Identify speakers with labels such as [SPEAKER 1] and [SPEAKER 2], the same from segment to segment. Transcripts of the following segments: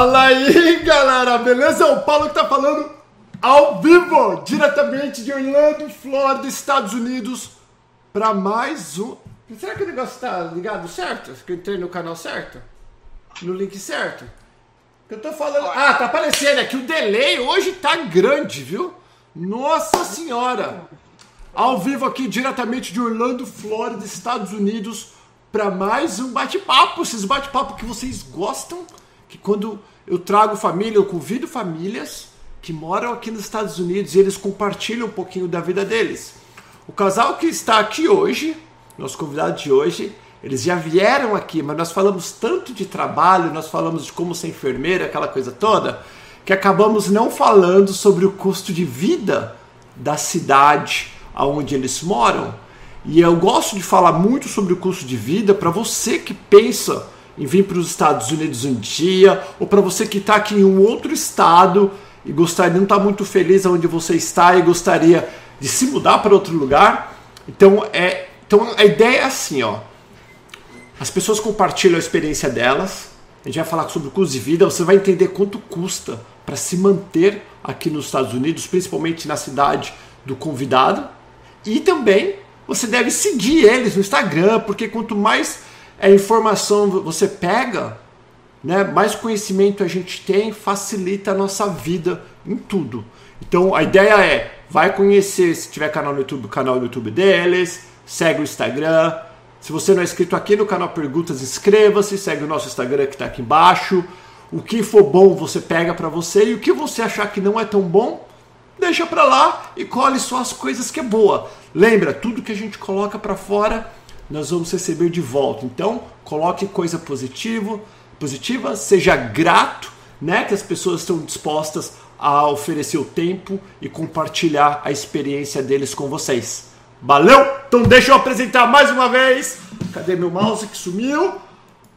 [SPEAKER 1] Fala aí, galera, beleza? O Paulo que tá falando ao vivo, diretamente de Orlando, Flórida, Estados Unidos, para mais um. Será que o negócio tá ligado certo? Que eu entrei no canal certo? No link certo? Eu tô falando. Ah, tá aparecendo aqui. O delay hoje tá grande, viu? Nossa senhora! Ao vivo aqui, diretamente de Orlando, Flórida, Estados Unidos, para mais um bate-papo. Esses bate-papo que vocês gostam que quando eu trago família, eu convido famílias que moram aqui nos Estados Unidos e eles compartilham um pouquinho da vida deles. O casal que está aqui hoje, nosso convidado de hoje, eles já vieram aqui, mas nós falamos tanto de trabalho, nós falamos de como ser enfermeira, aquela coisa toda, que acabamos não falando sobre o custo de vida da cidade aonde eles moram. E eu gosto de falar muito sobre o custo de vida para você que pensa em vir para os Estados Unidos um dia, ou para você que está aqui em um outro estado e gostaria, não está muito feliz onde você está e gostaria de se mudar para outro lugar. Então, é, então a ideia é assim, ó. As pessoas compartilham a experiência delas. A gente vai falar sobre o custo de vida. Você vai entender quanto custa para se manter aqui nos Estados Unidos, principalmente na cidade do convidado. E também você deve seguir eles no Instagram, porque quanto mais a informação você pega, né, mais conhecimento a gente tem, facilita a nossa vida em tudo. Então a ideia é, vai conhecer, se tiver canal no YouTube, o canal no YouTube deles, segue o Instagram. Se você não é inscrito aqui no canal Perguntas, inscreva-se, segue o nosso Instagram que está aqui embaixo. O que for bom você pega para você e o que você achar que não é tão bom, deixa para lá e colhe só as coisas que é boa. Lembra, tudo que a gente coloca para fora nós vamos receber de volta. Então, coloque coisa positiva, positiva, seja grato, né, que as pessoas estão dispostas a oferecer o tempo e compartilhar a experiência deles com vocês. Valeu? Então deixa eu apresentar mais uma vez. Cadê meu mouse que sumiu?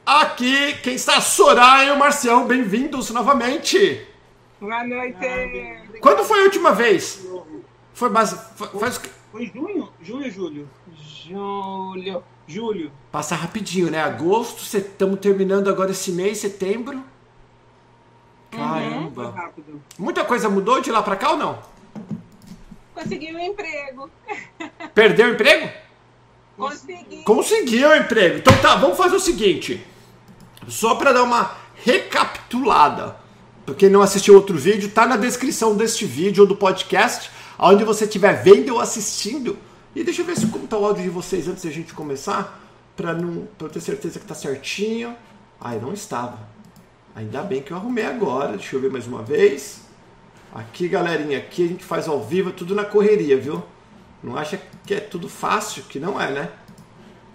[SPEAKER 1] Aqui, quem está? Soraya e o Marcião, bem-vindos novamente.
[SPEAKER 2] Boa noite.
[SPEAKER 1] Quando foi a última vez? Foi mais. Foi,
[SPEAKER 2] faz... foi junho? Junho, julho? Julho. Julho.
[SPEAKER 1] Passa rapidinho, né? Agosto, estamos terminando agora esse mês, setembro. Uhum. Caramba. Uhum, Muita coisa mudou de lá pra cá ou não?
[SPEAKER 2] Consegui um emprego.
[SPEAKER 1] Perdeu o emprego?
[SPEAKER 2] Consegui.
[SPEAKER 1] Conseguiu o emprego. Então tá, vamos fazer o seguinte. Só para dar uma recapitulada. Pra quem não assistiu outro vídeo, tá na descrição deste vídeo ou do podcast, onde você estiver vendo ou assistindo e deixa eu ver se como tá o áudio de vocês antes da gente começar, para não pra eu ter certeza que tá certinho. Ai, não estava. Ainda bem que eu arrumei agora. Deixa eu ver mais uma vez. Aqui, galerinha, aqui a gente faz ao vivo, tudo na correria, viu? Não acha que é tudo fácil, que não é, né?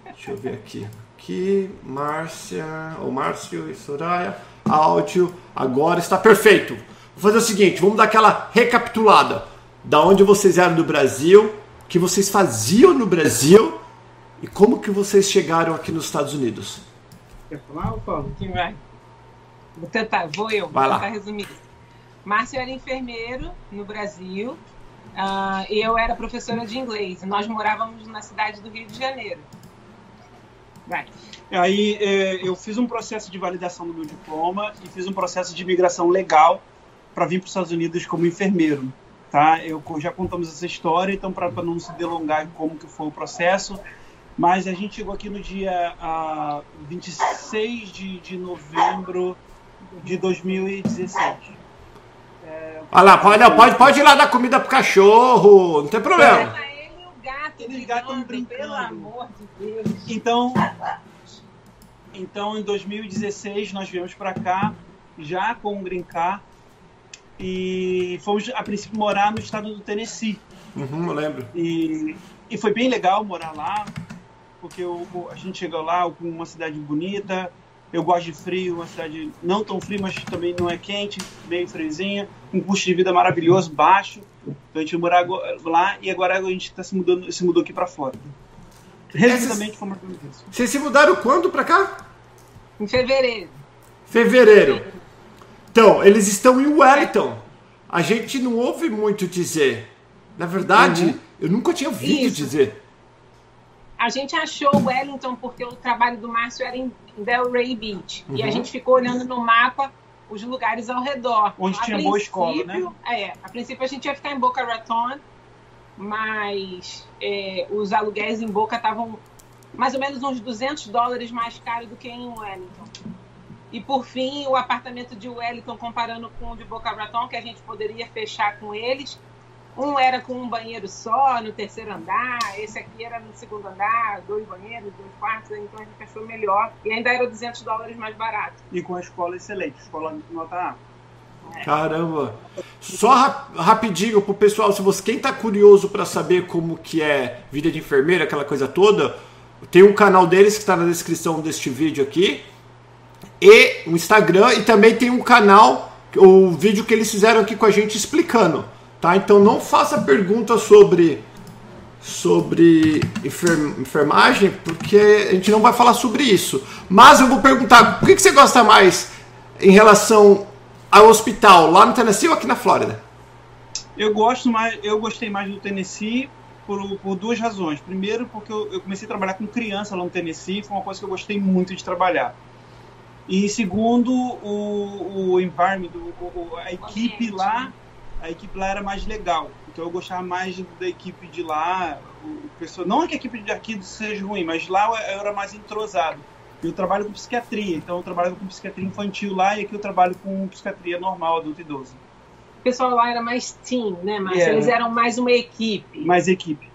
[SPEAKER 1] Deixa eu ver aqui. Aqui, Márcia, ou Márcio e Soraya. Áudio, agora está perfeito. Vou fazer o seguinte, vamos dar aquela recapitulada. Da onde vocês eram do Brasil, que vocês faziam no Brasil e como que vocês chegaram aqui nos Estados Unidos?
[SPEAKER 2] Quer falar, Paulo? Quem vai? Vou tentar, vou eu,
[SPEAKER 1] vai
[SPEAKER 2] vou
[SPEAKER 1] lá.
[SPEAKER 2] tentar resumir. Márcio era enfermeiro no Brasil uh, e eu era professora de inglês. Nós morávamos na cidade do Rio de Janeiro.
[SPEAKER 3] Vai. Aí é, eu fiz um processo de validação do meu diploma e fiz um processo de imigração legal para vir para os Estados Unidos como enfermeiro tá? Eu já contamos essa história, então para não se delongar em como que foi o processo, mas a gente chegou aqui no dia uh, 26 de, de novembro de 2017.
[SPEAKER 1] É, Olha lá, pode, pode, pode ir lá dar comida pro cachorro, não tem problema.
[SPEAKER 2] Ele e o gato, Eles gato brincando, pelo amor de Deus.
[SPEAKER 3] Então, então, em 2016 nós viemos para cá já com o Green Card e fomos a princípio morar no estado do Tennessee.
[SPEAKER 1] Uhum, eu lembro.
[SPEAKER 3] E, e foi bem legal morar lá, porque eu, a gente chegou lá com uma cidade bonita. Eu gosto de frio, uma cidade não tão fria, mas também não é quente, meio friozinha, um custo de vida maravilhoso, baixo. Então a gente morar lá e agora a gente tá se mudando, se mudou aqui para fora. Resumidamente, fomos
[SPEAKER 1] isso. Vocês se mudaram quando para cá?
[SPEAKER 2] Em fevereiro.
[SPEAKER 1] Fevereiro. Então, eles estão em Wellington. A gente não ouve muito dizer. Na verdade, uhum. eu nunca tinha ouvido Isso. dizer.
[SPEAKER 2] A gente achou Wellington porque o trabalho do Márcio era em Delray Beach. Uhum. E a uhum. gente ficou olhando no mapa os lugares ao redor.
[SPEAKER 3] Onde
[SPEAKER 2] a
[SPEAKER 3] tinha boa escola, né?
[SPEAKER 2] É, a princípio a gente ia ficar em Boca Raton, mas é, os aluguéis em Boca estavam mais ou menos uns 200 dólares mais caro do que em Wellington. E por fim, o apartamento de Wellington, comparando com o de Boca Raton, que a gente poderia fechar com eles, um era com um banheiro só no terceiro andar, esse aqui era no segundo andar, dois banheiros, dois quartos, então a gente achou melhor. E ainda era 200 dólares mais barato.
[SPEAKER 3] E com a escola excelente, escola nota A.
[SPEAKER 1] É. Caramba! Só rap rapidinho pro pessoal, se você quem tá curioso para saber como que é vida de enfermeira, aquela coisa toda, tem um canal deles que está na descrição deste vídeo aqui e o Instagram e também tem um canal, o vídeo que eles fizeram aqui com a gente explicando, tá? Então não faça perguntas sobre sobre enfermagem, porque a gente não vai falar sobre isso. Mas eu vou perguntar, o que, que você gosta mais em relação ao hospital, lá no Tennessee ou aqui na Flórida?
[SPEAKER 3] Eu gosto mais, eu gostei mais do Tennessee por, por duas razões. Primeiro, porque eu, eu, comecei a trabalhar com criança lá no Tennessee, foi uma coisa que eu gostei muito de trabalhar. E segundo, o, o environment, o, a equipe lá, a equipe lá era mais legal. Então eu gostava mais da equipe de lá. O pessoal, não que a equipe de aqui seja ruim, mas lá eu era mais entrosado. Eu trabalho com psiquiatria, então eu trabalho com psiquiatria infantil lá e aqui eu trabalho com psiquiatria normal, adulto e idoso.
[SPEAKER 2] O pessoal lá era mais team, né, Márcio? Yeah. Eles eram mais uma equipe.
[SPEAKER 3] Mais equipe.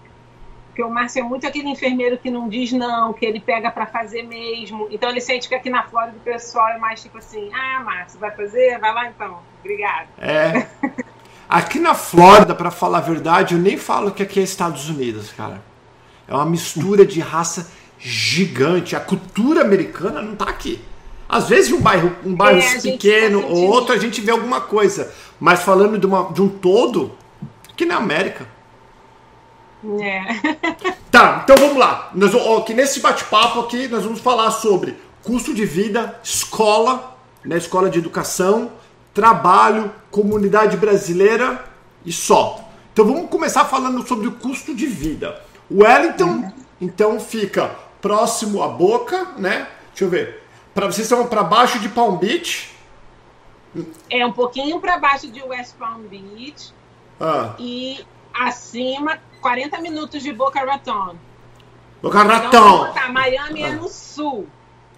[SPEAKER 2] Porque o Márcio é muito aquele enfermeiro que não diz não, que ele pega para fazer mesmo. Então ele sente que aqui na Flórida o pessoal é mais tipo assim: ah, Márcio, vai fazer? Vai lá então. Obrigado.
[SPEAKER 1] É. Aqui na Flórida, para falar a verdade, eu nem falo que aqui é Estados Unidos, cara. É uma mistura de raça gigante. A cultura americana não tá aqui. Às vezes um bairro, um bairro é, pequeno tá ou outro a gente vê alguma coisa. Mas falando de, uma, de um todo, aqui na América.
[SPEAKER 2] É.
[SPEAKER 1] Tá, então vamos lá. Nós, ó, que nesse bate-papo aqui nós vamos falar sobre custo de vida, escola, né, escola de educação, trabalho, comunidade brasileira e só. Então vamos começar falando sobre o custo de vida. O Wellington, uhum. então, fica próximo à boca, né? Deixa eu ver. Para vocês estão para baixo de Palm Beach.
[SPEAKER 2] É um pouquinho para baixo de West Palm Beach.
[SPEAKER 1] Ah.
[SPEAKER 2] E acima, 40 minutos de Boca Raton.
[SPEAKER 1] Boca Raton.
[SPEAKER 2] Então, Miami ah. é no sul.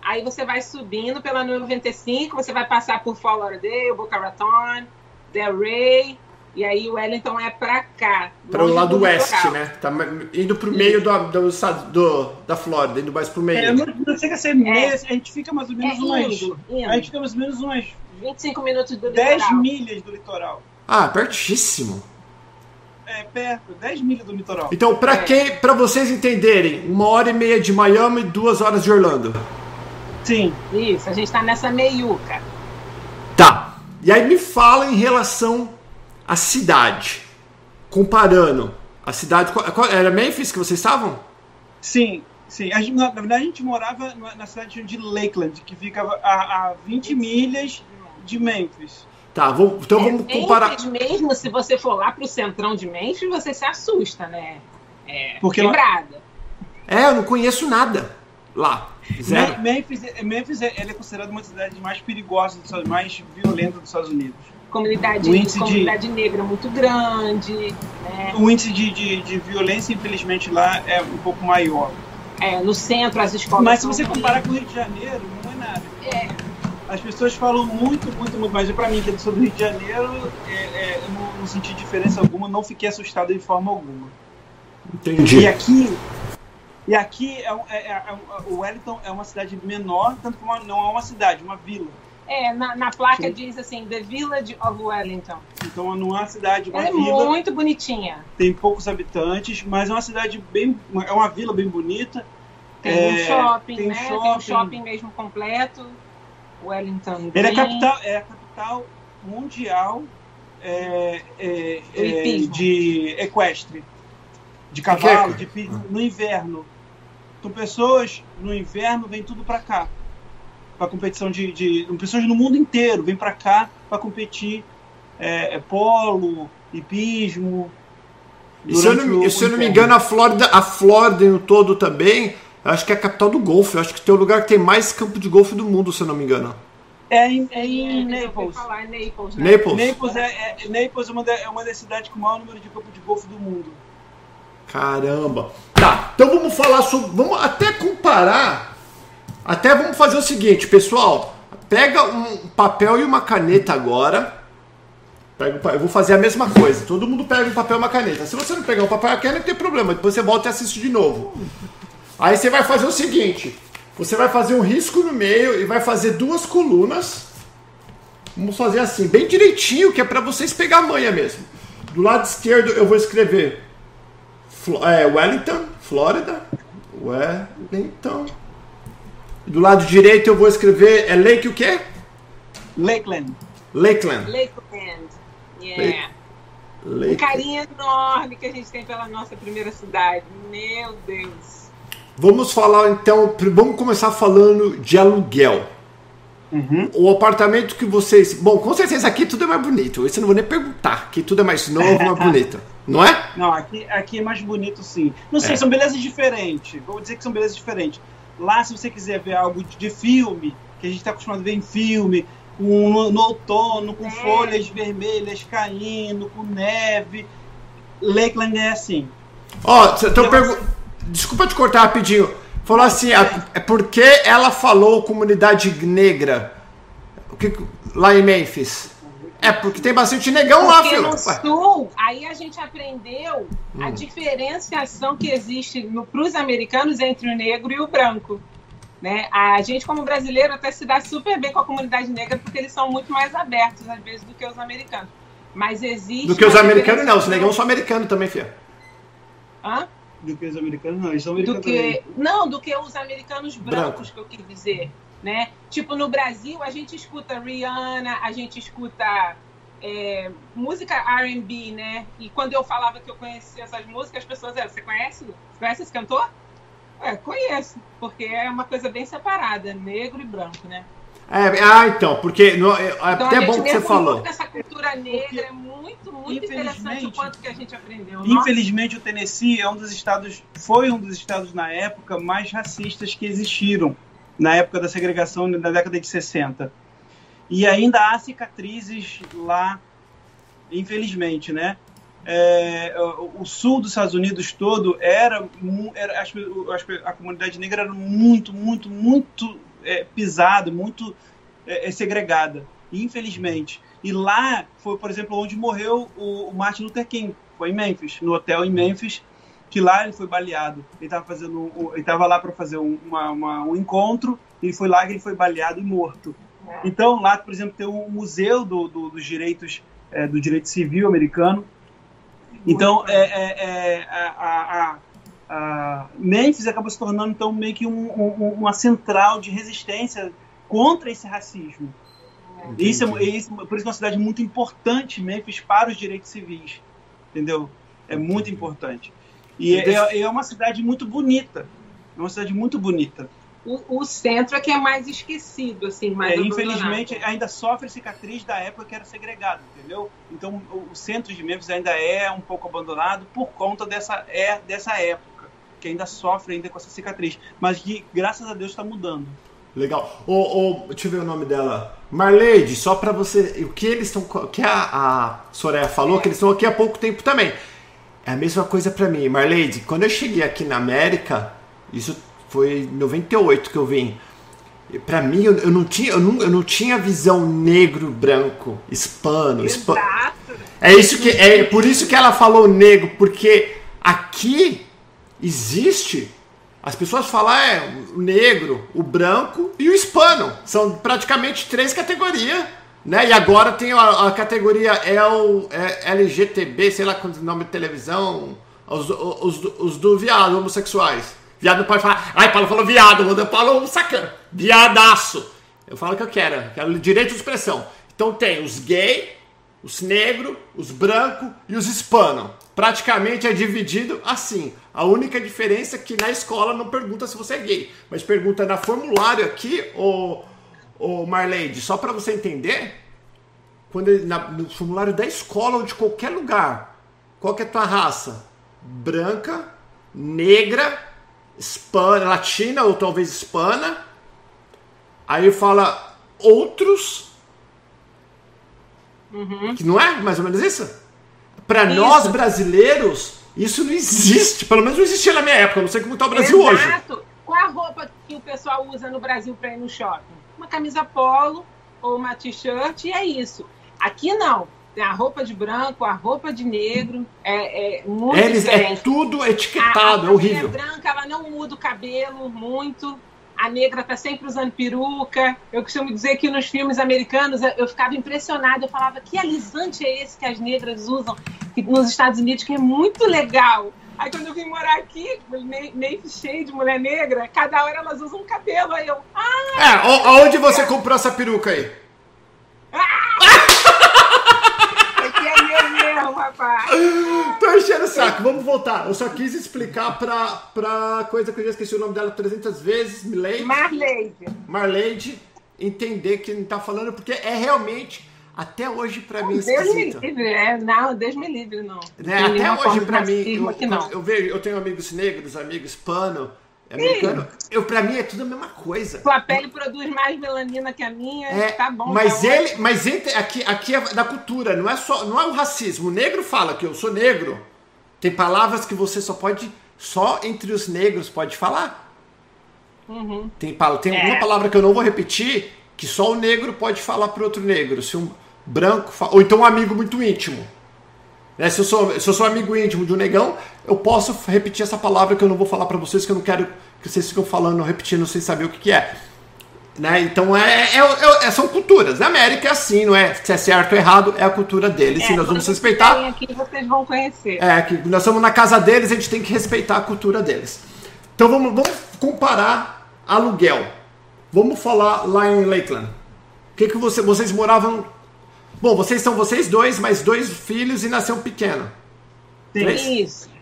[SPEAKER 2] Aí você vai subindo pela 95, você vai passar por Fort Lauderdale, Boca Raton, Delray, e aí o Wellington é pra cá.
[SPEAKER 1] Para o lado oeste, local. né? Tá indo pro meio do, do, do, da Flórida, indo mais pro meio.
[SPEAKER 3] É, não, não chega a ser meio, é. a gente fica mais ou menos é umas. Indo, indo. A gente fica mais ou menos umas
[SPEAKER 2] 25 minutos do
[SPEAKER 3] 10 litoral. milhas do litoral.
[SPEAKER 1] Ah, pertíssimo.
[SPEAKER 3] É, perto, 10 milhas do litoral.
[SPEAKER 1] Então, para é. quem, para vocês entenderem, uma hora e meia de Miami e duas horas de Orlando.
[SPEAKER 3] Sim.
[SPEAKER 2] Isso, a gente tá nessa meiuca.
[SPEAKER 1] Tá. E aí me fala em relação à cidade. Comparando a cidade. Era Memphis que vocês estavam?
[SPEAKER 3] Sim, sim. A gente, na, verdade, a gente morava na cidade de Lakeland, que fica a, a 20 milhas de Memphis.
[SPEAKER 1] Tá, vou, então vamos
[SPEAKER 2] é,
[SPEAKER 1] comparar.
[SPEAKER 2] Memphis mesmo, se você for lá pro centrão de Memphis, você se assusta, né? É, Porque quebrada.
[SPEAKER 1] É, eu não conheço nada lá. Zero.
[SPEAKER 3] Memphis, Memphis é, é considerada uma das cidades mais perigosas, mais violentas dos Estados Unidos.
[SPEAKER 2] Comunidade, comunidade de, negra muito grande. Né?
[SPEAKER 3] O índice de, de, de, violência, infelizmente, lá é um pouco maior.
[SPEAKER 2] É, no centro as escolas.
[SPEAKER 3] Mas se você comparar com o Rio de Janeiro, não é nada.
[SPEAKER 2] É.
[SPEAKER 3] As pessoas falam muito, muito, muito, mas para mim, que é do Rio de Janeiro, é, é, eu não, não senti diferença alguma, não fiquei assustado de forma alguma.
[SPEAKER 1] Entendi.
[SPEAKER 3] E aqui, e aqui é, é, é, o Wellington é uma cidade menor, tanto que uma, não é uma cidade, uma vila.
[SPEAKER 2] É, na, na placa Sim. diz assim, The Village of Wellington.
[SPEAKER 3] Então não é uma cidade, uma
[SPEAKER 2] é
[SPEAKER 3] vila.
[SPEAKER 2] É muito bonitinha.
[SPEAKER 3] Tem poucos habitantes, mas é uma cidade bem. É uma vila bem bonita.
[SPEAKER 2] Tem é, um shopping, tem né? Shopping. Tem um shopping mesmo completo. Wellington.
[SPEAKER 3] Ele é a capital, é a capital mundial é, é, é de equestre. De cavalo, de, no inverno. Então pessoas no inverno vêm tudo para cá. Para competição de, de, Pessoas no mundo inteiro vêm para cá para competir é, é, polo, hipismo.
[SPEAKER 1] E se eu não, o, se eu não me engano, a Flórida, a Flórida no todo também, acho que é a capital do golfe. Acho que tem o lugar que tem mais campo de golfe do mundo, se eu não me engano.
[SPEAKER 3] É em, é em Naples.
[SPEAKER 2] Falar, é Naples, né?
[SPEAKER 3] Naples. Naples é, é, Naples é uma, é uma das cidades com o maior número de campo de golfe do mundo.
[SPEAKER 1] Caramba. Tá, então vamos falar sobre. Vamos até comparar. Até vamos fazer o seguinte, pessoal. Pega um papel e uma caneta agora. Pega, eu vou fazer a mesma coisa. Todo mundo pega um papel e uma caneta. Se você não pegar um papel e uma caneta, não tem problema. Depois você volta e assiste de novo. Aí você vai fazer o seguinte: você vai fazer um risco no meio e vai fazer duas colunas. Vamos fazer assim, bem direitinho, que é para vocês pegar a manha mesmo. Do lado esquerdo eu vou escrever é, Wellington, Flórida. Wellington. Do lado direito eu vou escrever. É Lake o quê?
[SPEAKER 3] Lakeland.
[SPEAKER 1] Lakeland.
[SPEAKER 2] Lakeland. Yeah. Lake. Um carinho enorme que a gente tem pela nossa primeira cidade. Meu Deus.
[SPEAKER 1] Vamos falar então. Vamos começar falando de aluguel. Uhum. O apartamento que vocês. Bom, com certeza aqui tudo é mais bonito. Isso eu não vou nem perguntar. Aqui tudo é mais novo, mais bonito. Não é?
[SPEAKER 3] Não, aqui, aqui é mais bonito sim. Não sei, é. são belezas diferentes. Vou dizer que são belezas diferentes. Lá, se você quiser ver algo de, filme, que a gente está acostumado a ver em filme, no, no, outono, com é. folhas vermelhas caindo, com neve. Lakeland é assim.
[SPEAKER 1] Ó, oh, então, pergu... desculpa te cortar rapidinho. Falou assim, é porque ela falou comunidade negra lá em Memphis. É porque tem bastante negão
[SPEAKER 2] porque
[SPEAKER 1] lá, filho.
[SPEAKER 2] no sul, aí a gente aprendeu hum. a diferenciação que existe para os americanos entre o negro e o branco. Né? A gente, como brasileiro, até se dá super bem com a comunidade negra porque eles são muito mais abertos, às vezes, do que os americanos. Mas existe.
[SPEAKER 1] Do que os americanos, não. Os negão são americanos também, filha.
[SPEAKER 2] Hã?
[SPEAKER 3] Do que os americanos, não. Eles são americanos.
[SPEAKER 2] Do que... Não, do que os americanos brancos, Branco. que eu quis dizer né? Tipo, no Brasil, a gente escuta Rihanna, a gente escuta é, música R&B, né? E quando eu falava que eu conhecia essas músicas, as pessoas eram, você conhece? Você conhece esse cantor? É, conheço, porque é uma coisa bem separada, negro e branco, né?
[SPEAKER 1] É, ah, então, porque no, é, é então, até bom que você falou.
[SPEAKER 2] Essa cultura negra porque, é muito, muito interessante o quanto que a gente aprendeu.
[SPEAKER 3] Infelizmente, Nossa. o Tennessee é um dos estados, foi um dos estados na época mais racistas que existiram na época da segregação, na década de 60. E ainda há cicatrizes lá, infelizmente, né? É, o sul dos Estados Unidos todo era, era a comunidade negra era muito, muito, muito é, pisada, muito é, é, segregada, infelizmente. E lá foi, por exemplo, onde morreu o, o Martin Luther King, foi em Memphis, no hotel em Memphis, que lá ele foi baleado. Ele estava fazendo, ele estava lá para fazer um, uma, uma, um encontro. E foi lá que ele foi baleado e morto. Então lá, por exemplo, tem o museu do, do, dos direitos é, do direito civil americano. Então é, é, é a, a, a, Memphis acabou se tornando então meio que um, um, uma central de resistência contra esse racismo. Isso é, isso, por isso é uma cidade muito importante, Memphis, para os direitos civis. Entendeu? É muito importante. E é, é, é uma cidade muito bonita. É uma cidade muito bonita.
[SPEAKER 2] O, o, centro é que é mais esquecido, assim, mais é,
[SPEAKER 3] Infelizmente, ainda sofre cicatriz da época que era segregado, entendeu? Então, o, o, centro de Memphis ainda é um pouco abandonado por conta dessa, é, dessa época, que ainda sofre ainda com essa cicatriz, mas que, graças a Deus, está mudando.
[SPEAKER 1] Legal. Ô, ô, deixa eu ver o nome dela. Marleide, só para você. O que eles estão. O que a, a Soraya falou, que eles estão aqui há pouco tempo também. É a mesma coisa para mim. Marleide, quando eu cheguei aqui na América, isso foi em 98 que eu vim. Para mim, eu, eu, não tinha, eu, não, eu não tinha visão negro, branco, hispano. Exato. É isso que é por isso que ela falou negro, porque aqui existe as pessoas falam é o negro, o branco e o hispano. São praticamente três categorias né? E agora tem a, a categoria L, é, LGTB, sei lá quanto nome de televisão, os, os, os do viado, homossexuais. Viado não pode falar, ai, Paulo falou viado, eu falo um sacana, viadaço. Eu falo o que eu quero, quero direito de expressão. Então tem os gay, os negros, os brancos e os hispanos. Praticamente é dividido assim. A única diferença é que na escola não pergunta se você é gay, mas pergunta na formulário aqui, ou ô Marleide, só para você entender, quando ele, na, no formulário da escola ou de qualquer lugar, qual que é a tua raça? Branca, negra, hispana, latina ou talvez hispana. Aí fala outros.
[SPEAKER 2] Uhum.
[SPEAKER 1] Que não é mais ou menos isso? Para nós brasileiros, isso não existe. Pelo menos não existia na minha época. Não sei como está o Brasil hoje.
[SPEAKER 2] Exato. Qual a roupa que o pessoal usa no Brasil para ir no shopping? Uma camisa polo ou uma t-shirt e é isso. Aqui não. Tem a roupa de branco, a roupa de negro. É, é muito
[SPEAKER 1] Eles, é
[SPEAKER 2] diferente.
[SPEAKER 1] tudo
[SPEAKER 2] A-
[SPEAKER 1] etiquetado,
[SPEAKER 2] a
[SPEAKER 1] é horrível.
[SPEAKER 2] mulher branca, ela não muda o cabelo muito. A negra tá sempre usando peruca. Eu costumo dizer que nos filmes americanos eu- ficava impressionada. Eu falava, que alisante é esse que as negras usam nos Estados Unidos, que é muito legal. Aí quando eu vim morar aqui, meio, meio cheio de mulher negra, cada hora elas usam um cabelo. Aí eu, ah,
[SPEAKER 1] É, o- aonde você comprou essa peruca aí?
[SPEAKER 2] aqui meu mesmo, rapaz.
[SPEAKER 1] Tô enchendo o saco, vamos voltar. Eu só quis explicar pra, pra coisa que eu já esqueci o nome dela 300 vezes, Milady.
[SPEAKER 2] Marleide.
[SPEAKER 1] Marleide entender que não tá falando, porque é realmente, até hoje pra mim,
[SPEAKER 2] Deus me
[SPEAKER 1] esquisito.
[SPEAKER 2] livre. É, não, Deus me livre, não.
[SPEAKER 1] Né? Até hoje pra mim, eu, eu vejo, eu tenho amigos negros, amigos hispano, americano, eu, pra mim é tudo a mesma coisa.
[SPEAKER 2] Sua pele produz mais melanina que a minha,
[SPEAKER 1] É,
[SPEAKER 2] tá bom.
[SPEAKER 1] mas
[SPEAKER 2] tá
[SPEAKER 1] ele, mas entre- aqui, aqui é da cultura, não é só, não é o racismo. O negro fala que eu sou negro. Tem palavras que você só pode, só entre os negros pode falar.
[SPEAKER 2] Uhum.
[SPEAKER 1] Tem, tem
[SPEAKER 2] É.
[SPEAKER 1] uma palavra que eu não vou repetir, que só o negro pode falar para outro negro. Se um branco fa- ou então um amigo muito íntimo. Né? Se, eu sou, se eu sou amigo íntimo de um negão, eu posso repetir essa palavra que eu não vou falar para vocês, que eu não quero que vocês ficam falando, repetindo sem saber o que, que é. Né? Então é, é- é- é- são culturas. Na América é assim, não é? Se é certo ou errado, é a cultura deles.
[SPEAKER 2] É,
[SPEAKER 1] e nós vamos respeitar.
[SPEAKER 2] aqui, vocês vão conhecer.
[SPEAKER 1] É, que nós estamos na casa deles, a gente tem que respeitar a cultura deles. Então vamos, vamos comparar aluguel. Vamos falar lá em Lakeland. O que, que você, vocês moravam. Bom, vocês são vocês dois, mais dois filhos e nasceu um pequeno. Três?
[SPEAKER 2] Isso.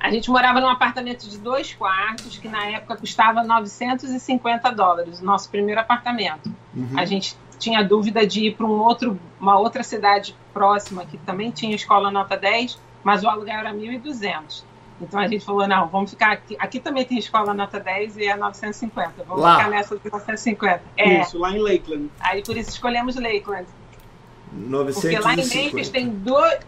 [SPEAKER 2] A gente morava num apartamento de dois quartos, que na época custava 950 dólares, o nosso primeiro apartamento.
[SPEAKER 1] Uhum.
[SPEAKER 2] A gente tinha dúvida de ir para um outro, uma outra cidade próxima, que também tinha escola nota 10, mas o aluguel era 1.200. Então a gente falou, não, vamos ficar aqui. Aqui também tem escola nota 10 e é 950. Vamos
[SPEAKER 1] Lá.
[SPEAKER 2] ficar nessa de 950. É,
[SPEAKER 3] Isso, lá em Lakeland.
[SPEAKER 2] aí por isso escolhemos Lakeland. Porque
[SPEAKER 1] 950.
[SPEAKER 2] lá em Memphis tem dois,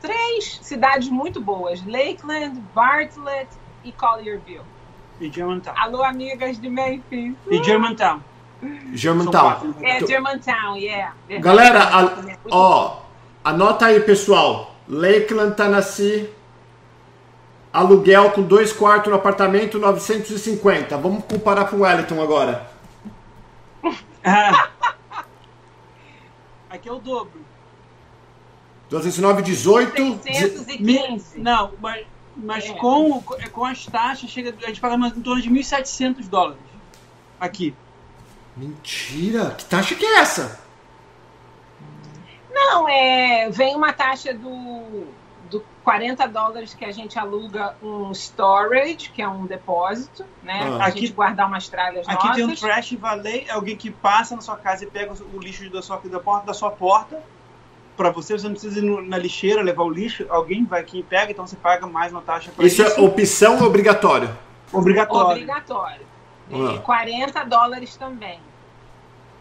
[SPEAKER 2] três cidades muito boas: Lakeland, Bartlett e Collierville.
[SPEAKER 3] E Germantown.
[SPEAKER 2] Alô, amigas de Memphis.
[SPEAKER 3] E Germantown.
[SPEAKER 1] Germantown.
[SPEAKER 2] É Germantown, yeah.
[SPEAKER 1] Galera, a- ó, anota aí, pessoal. Lakeland, Tennessee. Aluguel com dois quartos no apartamento, 950. Vamos comparar com Wellington agora.
[SPEAKER 3] Ah. Aqui é o dobro.
[SPEAKER 1] 219, 18.
[SPEAKER 3] Mi-
[SPEAKER 2] 615.
[SPEAKER 3] Não, mas, mas
[SPEAKER 2] É.
[SPEAKER 3] com, com as taxas, chega, a gente paga mais em torno de 1.700 dólares. Aqui.
[SPEAKER 1] Mentira! Que taxa que é essa?
[SPEAKER 2] Não, é, vem uma taxa do, do 40 dólares que a gente aluga um storage, que é um depósito, né?
[SPEAKER 1] Ah.
[SPEAKER 2] Pra
[SPEAKER 3] Aqui-
[SPEAKER 2] gente guardar umas tralhas
[SPEAKER 3] Aqui
[SPEAKER 2] nossas.
[SPEAKER 3] tem um trash valet, é alguém que passa na sua casa e pega o lixo da, sua, da porta da sua porta. Pra você, você não precisa ir no- na lixeira levar o lixo, alguém vai aqui e pega, então você paga mais uma taxa pra
[SPEAKER 1] Isso é opção ou obrigatório?
[SPEAKER 3] obrigatório.
[SPEAKER 2] Obrigatório. É, 40 dólares também.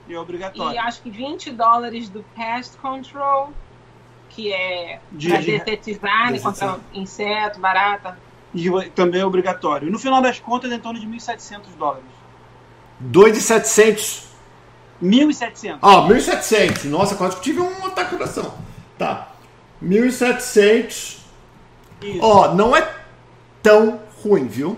[SPEAKER 3] E é obrigatório.
[SPEAKER 2] E acho que 20 dólares do pest control, que é
[SPEAKER 3] De-
[SPEAKER 2] para
[SPEAKER 3] de-
[SPEAKER 2] detetizar, né, contra
[SPEAKER 1] detetizar.
[SPEAKER 2] inseto, barata.
[SPEAKER 3] E também é obrigatório. E no final das contas, é em torno de 1.700 dólares.
[SPEAKER 1] 2,700.
[SPEAKER 3] 1.700.
[SPEAKER 1] Ó, 1.700. Nossa, quase que tive um ataque ao coração. Tá. 1.700.
[SPEAKER 3] Isso.
[SPEAKER 1] Ó, não é tão ruim, viu?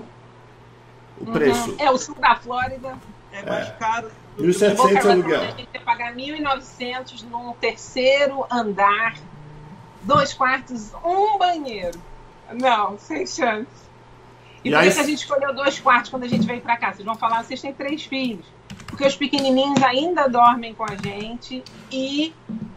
[SPEAKER 1] O preço.
[SPEAKER 2] É o sul da Flórida.
[SPEAKER 3] É mais caro. do que-
[SPEAKER 1] 1.700
[SPEAKER 2] Boca Raton,
[SPEAKER 1] aluguel.
[SPEAKER 2] A gente ia pagar 1.900 num terceiro andar, dois quartos, um banheiro. Não, sem chance. E,
[SPEAKER 1] E
[SPEAKER 2] por
[SPEAKER 1] aí-
[SPEAKER 2] que a gente escolheu dois quartos quando a gente veio pra cá. Vocês vão falar, vocês têm três filhos. Porque os pequenininhos ainda dormem com a gente e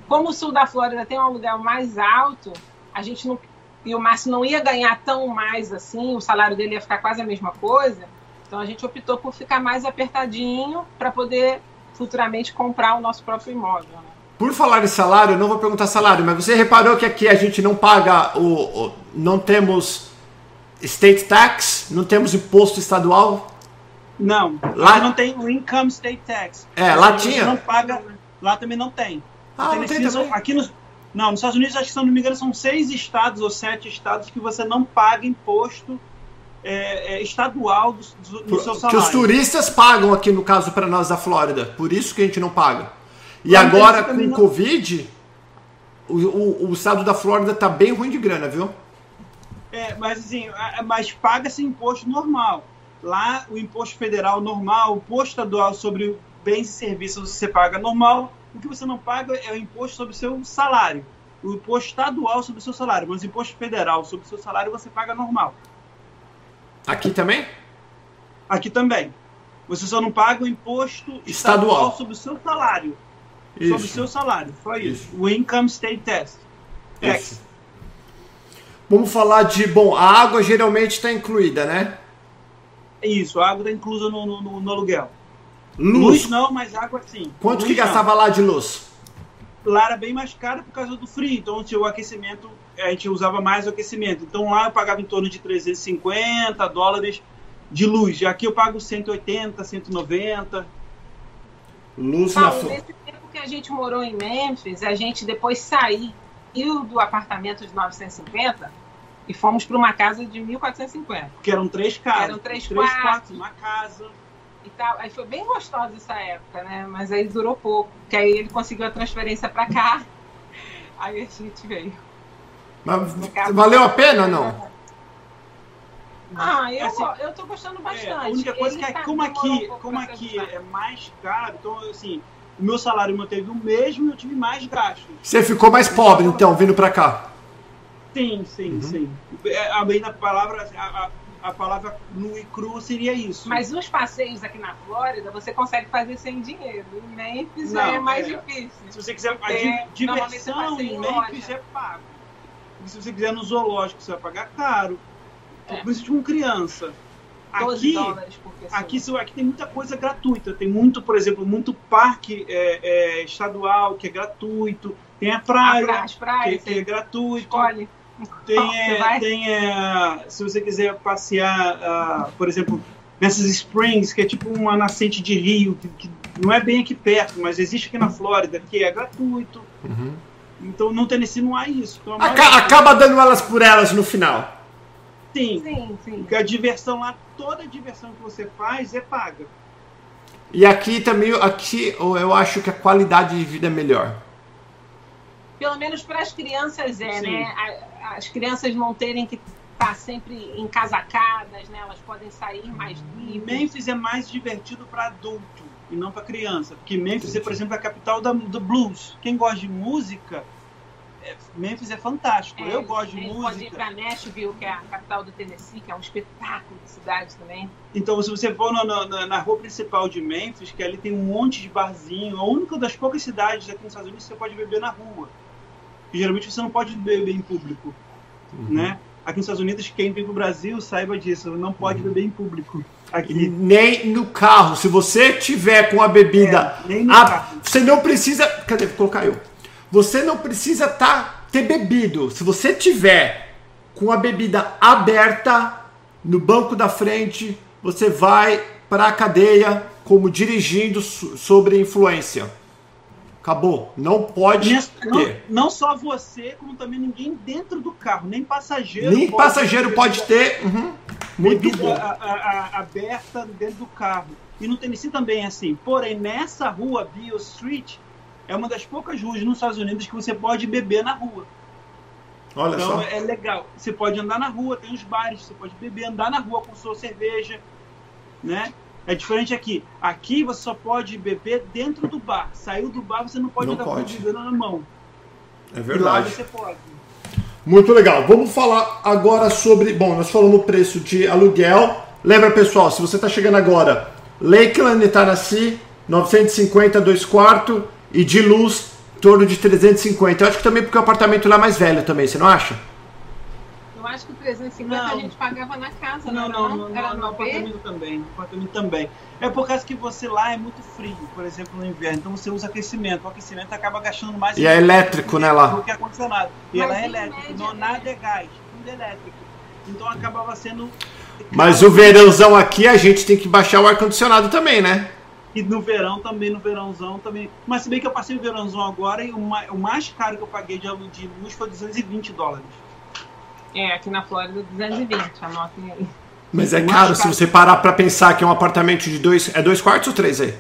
[SPEAKER 2] como o sul da Flórida tem um aluguel mais alto, a gente não e o Márcio não ia ganhar tão mais assim, o salário dele ia ficar quase a mesma coisa. Então a gente optou por ficar mais apertadinho para poder futuramente comprar o nosso próprio imóvel. Né?
[SPEAKER 1] Por falar em salário, eu não vou perguntar salário, mas você reparou que aqui a gente não paga o. o- não temos state tax, não temos imposto estadual?
[SPEAKER 3] Não,
[SPEAKER 1] Lá-
[SPEAKER 3] não tem o Income State Tax.
[SPEAKER 1] É, lá tinha.
[SPEAKER 3] Não paga, lá também não tem.
[SPEAKER 1] Ah, não
[SPEAKER 3] Tennessee
[SPEAKER 1] tem também?
[SPEAKER 3] Aqui nos, não, nos Estados Unidos, acho que se não me engano, são seis estados ou sete estados que você não paga imposto é, é, estadual do, do- no
[SPEAKER 1] Por-
[SPEAKER 3] seu
[SPEAKER 1] que
[SPEAKER 3] salário.
[SPEAKER 1] os turistas pagam aqui, no caso, para nós da Flórida. Por isso que a gente não paga. E
[SPEAKER 3] Mas
[SPEAKER 1] agora, com o
[SPEAKER 3] não-
[SPEAKER 1] Covid, o, o, o estado da Flórida tá bem ruim de grana, viu?
[SPEAKER 3] É, mas assim, mas paga-se imposto normal. Lá, o imposto federal normal, o imposto estadual sobre bens e serviços você paga normal. O que você não paga é o imposto sobre o seu salário. O imposto estadual sobre o seu salário, mas o imposto federal sobre o seu salário você paga normal.
[SPEAKER 1] Aqui também?
[SPEAKER 3] Aqui também. Você só não paga o imposto
[SPEAKER 1] Estadual.
[SPEAKER 3] estadual, sobre o seu salário. Sobre o
[SPEAKER 1] Isso.
[SPEAKER 3] seu salário. Só isso.
[SPEAKER 1] Isso.
[SPEAKER 3] O Income State Tax. Tax.
[SPEAKER 1] Isso. Vamos falar de. Bom, a água geralmente está incluída, né?
[SPEAKER 3] É Isso, a água está inclusa no, no- no- no aluguel.
[SPEAKER 1] Luz.
[SPEAKER 3] Luz não, mas água sim.
[SPEAKER 1] Quanto
[SPEAKER 3] Luz
[SPEAKER 1] que
[SPEAKER 3] não.
[SPEAKER 1] gastava lá de luz?
[SPEAKER 3] Lá era bem mais caro por causa do frio, então tinha o aquecimento, a gente usava mais o aquecimento. Então lá eu pagava em torno de 350 dólares de luz. Aqui eu pago 180, 190.
[SPEAKER 1] Luz na
[SPEAKER 2] Paulo,
[SPEAKER 1] Flórida.
[SPEAKER 2] nesse tempo que a gente morou em Memphis, a gente depois saiu do apartamento de 950 e fomos para uma casa de 1450
[SPEAKER 3] Porque eram três casas.
[SPEAKER 2] Eram três quartos.
[SPEAKER 3] quartos, uma casa.
[SPEAKER 2] e tal. Aí foi bem gostosa essa época, né? Mas aí durou pouco, porque aí ele conseguiu a transferência para cá. Aí a gente veio.
[SPEAKER 1] Mas valeu a pena ou não?
[SPEAKER 2] Ah, eu,
[SPEAKER 3] Assim,
[SPEAKER 2] eu tô gostando bastante.
[SPEAKER 3] É, a única coisa
[SPEAKER 2] Ele
[SPEAKER 3] que é,
[SPEAKER 2] tá-
[SPEAKER 3] como aqui,
[SPEAKER 2] um
[SPEAKER 3] como aqui é mais caro, então assim, o meu salário manteve o mesmo e eu tive mais gastos.
[SPEAKER 1] Você ficou mais pobre, então, vindo pra cá.
[SPEAKER 3] Sim, sim,
[SPEAKER 1] Uhum.
[SPEAKER 3] sim. É, A bem na palavra, a, a, a palavra nu e cru seria isso.
[SPEAKER 2] Mas os passeios aqui na Flórida você consegue fazer sem dinheiro. Em Memphis
[SPEAKER 3] Não,
[SPEAKER 2] é mais
[SPEAKER 3] é.
[SPEAKER 2] difícil.
[SPEAKER 3] se você quiser a
[SPEAKER 2] É,
[SPEAKER 3] di- diversão em
[SPEAKER 2] em
[SPEAKER 3] Memphis é pago. E se você quiser no zoológico, você vai pagar caro.
[SPEAKER 2] É.
[SPEAKER 3] Principalmente com criança.
[SPEAKER 2] 12
[SPEAKER 3] Aqui,
[SPEAKER 2] dólares por pessoa.
[SPEAKER 3] Aqui, aqui tem muita coisa gratuita. Tem muito, por exemplo, muito parque é, é, estadual que é gratuito. Tem a praia,
[SPEAKER 2] pra- as
[SPEAKER 3] que, que é gratuito.
[SPEAKER 2] escolhe.
[SPEAKER 3] Tem,
[SPEAKER 2] Você
[SPEAKER 3] é,
[SPEAKER 2] vai?
[SPEAKER 3] tem é, se você quiser passear, ah, por exemplo, nessas springs, que é tipo uma nascente de rio, que, que não é bem aqui perto, mas existe aqui na Flórida, que é gratuito. Então no Tennessee não há isso. Então, a
[SPEAKER 1] Aca-
[SPEAKER 3] maioria-
[SPEAKER 1] acaba dando elas por elas no final.
[SPEAKER 3] Sim,
[SPEAKER 2] Sim, sim.
[SPEAKER 3] porque a diversão lá, toda a diversão que você faz é paga.
[SPEAKER 1] E aqui também, aqui eu acho que a qualidade de vida é melhor.
[SPEAKER 2] Pelo menos para as crianças é,
[SPEAKER 3] Sim.
[SPEAKER 2] né? As crianças não terem que estar sempre encasacadas, né? Elas podem sair mais livres.
[SPEAKER 3] Memphis é mais divertido para adulto e não para criança, porque Memphis é, por exemplo, a capital da, do blues. Quem gosta de música, é- Memphis é fantástico.
[SPEAKER 2] É,
[SPEAKER 3] Eu gosto de
[SPEAKER 2] a gente pode ir
[SPEAKER 3] música.
[SPEAKER 2] para Nashville, que é a capital do Tennessee, que é um espetáculo de cidade também.
[SPEAKER 3] Então, se você for na, na- na rua principal de Memphis, que ali tem um monte de barzinho, a única das poucas cidades aqui nos Estados Unidos que você pode beber na rua. E geralmente você não pode beber em público, né? Aqui nos Estados Unidos, quem vem pro Brasil saiba disso, não pode beber em público. Aqui.
[SPEAKER 1] nem no carro. Se você tiver com a bebida.
[SPEAKER 3] É, nem no
[SPEAKER 1] a-
[SPEAKER 3] carro.
[SPEAKER 1] você não precisa. Cadê? Vou colocar eu. Você não precisa tá, ter bebido. Se você tiver com a bebida aberta no banco da frente, você vai para a cadeia como dirigindo so- sobre influência. Acabou. Não pode
[SPEAKER 3] Nessa- não, não só você, como também ninguém dentro do carro, nem passageiro.
[SPEAKER 1] Nem
[SPEAKER 3] pode
[SPEAKER 1] passageiro
[SPEAKER 3] ter
[SPEAKER 1] pode ter. Uhum. Muito bom.
[SPEAKER 3] a- a- a- aberta dentro do carro. E no Tennessee também é assim. Porém, nessa rua, Beale Street, é uma das poucas ruas nos Estados Unidos que você pode beber na rua.
[SPEAKER 1] Olha
[SPEAKER 3] Então
[SPEAKER 1] só.
[SPEAKER 3] é legal. Você pode andar na rua, tem os bares, você pode beber, andar na rua com sua cerveja, né? É diferente aqui. Aqui você só pode beber dentro do bar. Saiu do bar, você não pode
[SPEAKER 1] Não
[SPEAKER 3] andar
[SPEAKER 1] pode.
[SPEAKER 3] na mão.
[SPEAKER 1] É
[SPEAKER 3] lá
[SPEAKER 1] verdade.
[SPEAKER 3] você pode.
[SPEAKER 1] Muito legal. Vamos falar agora sobre. Bom, nós falamos o preço de aluguel. Lembra, pessoal, se você está chegando agora, Lakeland, Tennessee, 950, 2 quartos e de luz, em torno de 350. Eu acho que também porque o apartamento lá é mais velho também, você não acha?
[SPEAKER 2] Eu acho que o 350 a
[SPEAKER 3] Não.
[SPEAKER 2] gente pagava na casa,
[SPEAKER 3] Não,
[SPEAKER 2] não,
[SPEAKER 3] não, no,
[SPEAKER 2] era
[SPEAKER 3] no, apartamento também. No apartamento também. É por causa que você lá é muito frio, por exemplo, no inverno. Então você usa aquecimento. O aquecimento acaba gastando mais
[SPEAKER 1] E é elétrico, né, lá?
[SPEAKER 3] do que ar-condicionado. E
[SPEAKER 2] Mas
[SPEAKER 3] ela é
[SPEAKER 2] média,
[SPEAKER 3] não,
[SPEAKER 2] é.
[SPEAKER 3] nada é gás, tudo é elétrico. Então acabava sendo
[SPEAKER 1] Mas o verãozão aqui a gente tem que baixar o ar-condicionado também, né?
[SPEAKER 3] E no verão também, no verãozão também. Mas se bem que eu passei o verãozão agora e o mais, caro que eu paguei de luz foi 220 dólares.
[SPEAKER 2] É, aqui na Flórida 220, anotem aí.
[SPEAKER 1] Mas é caro se você parar pra pensar que é um apartamento de dois. É dois quartos ou três aí?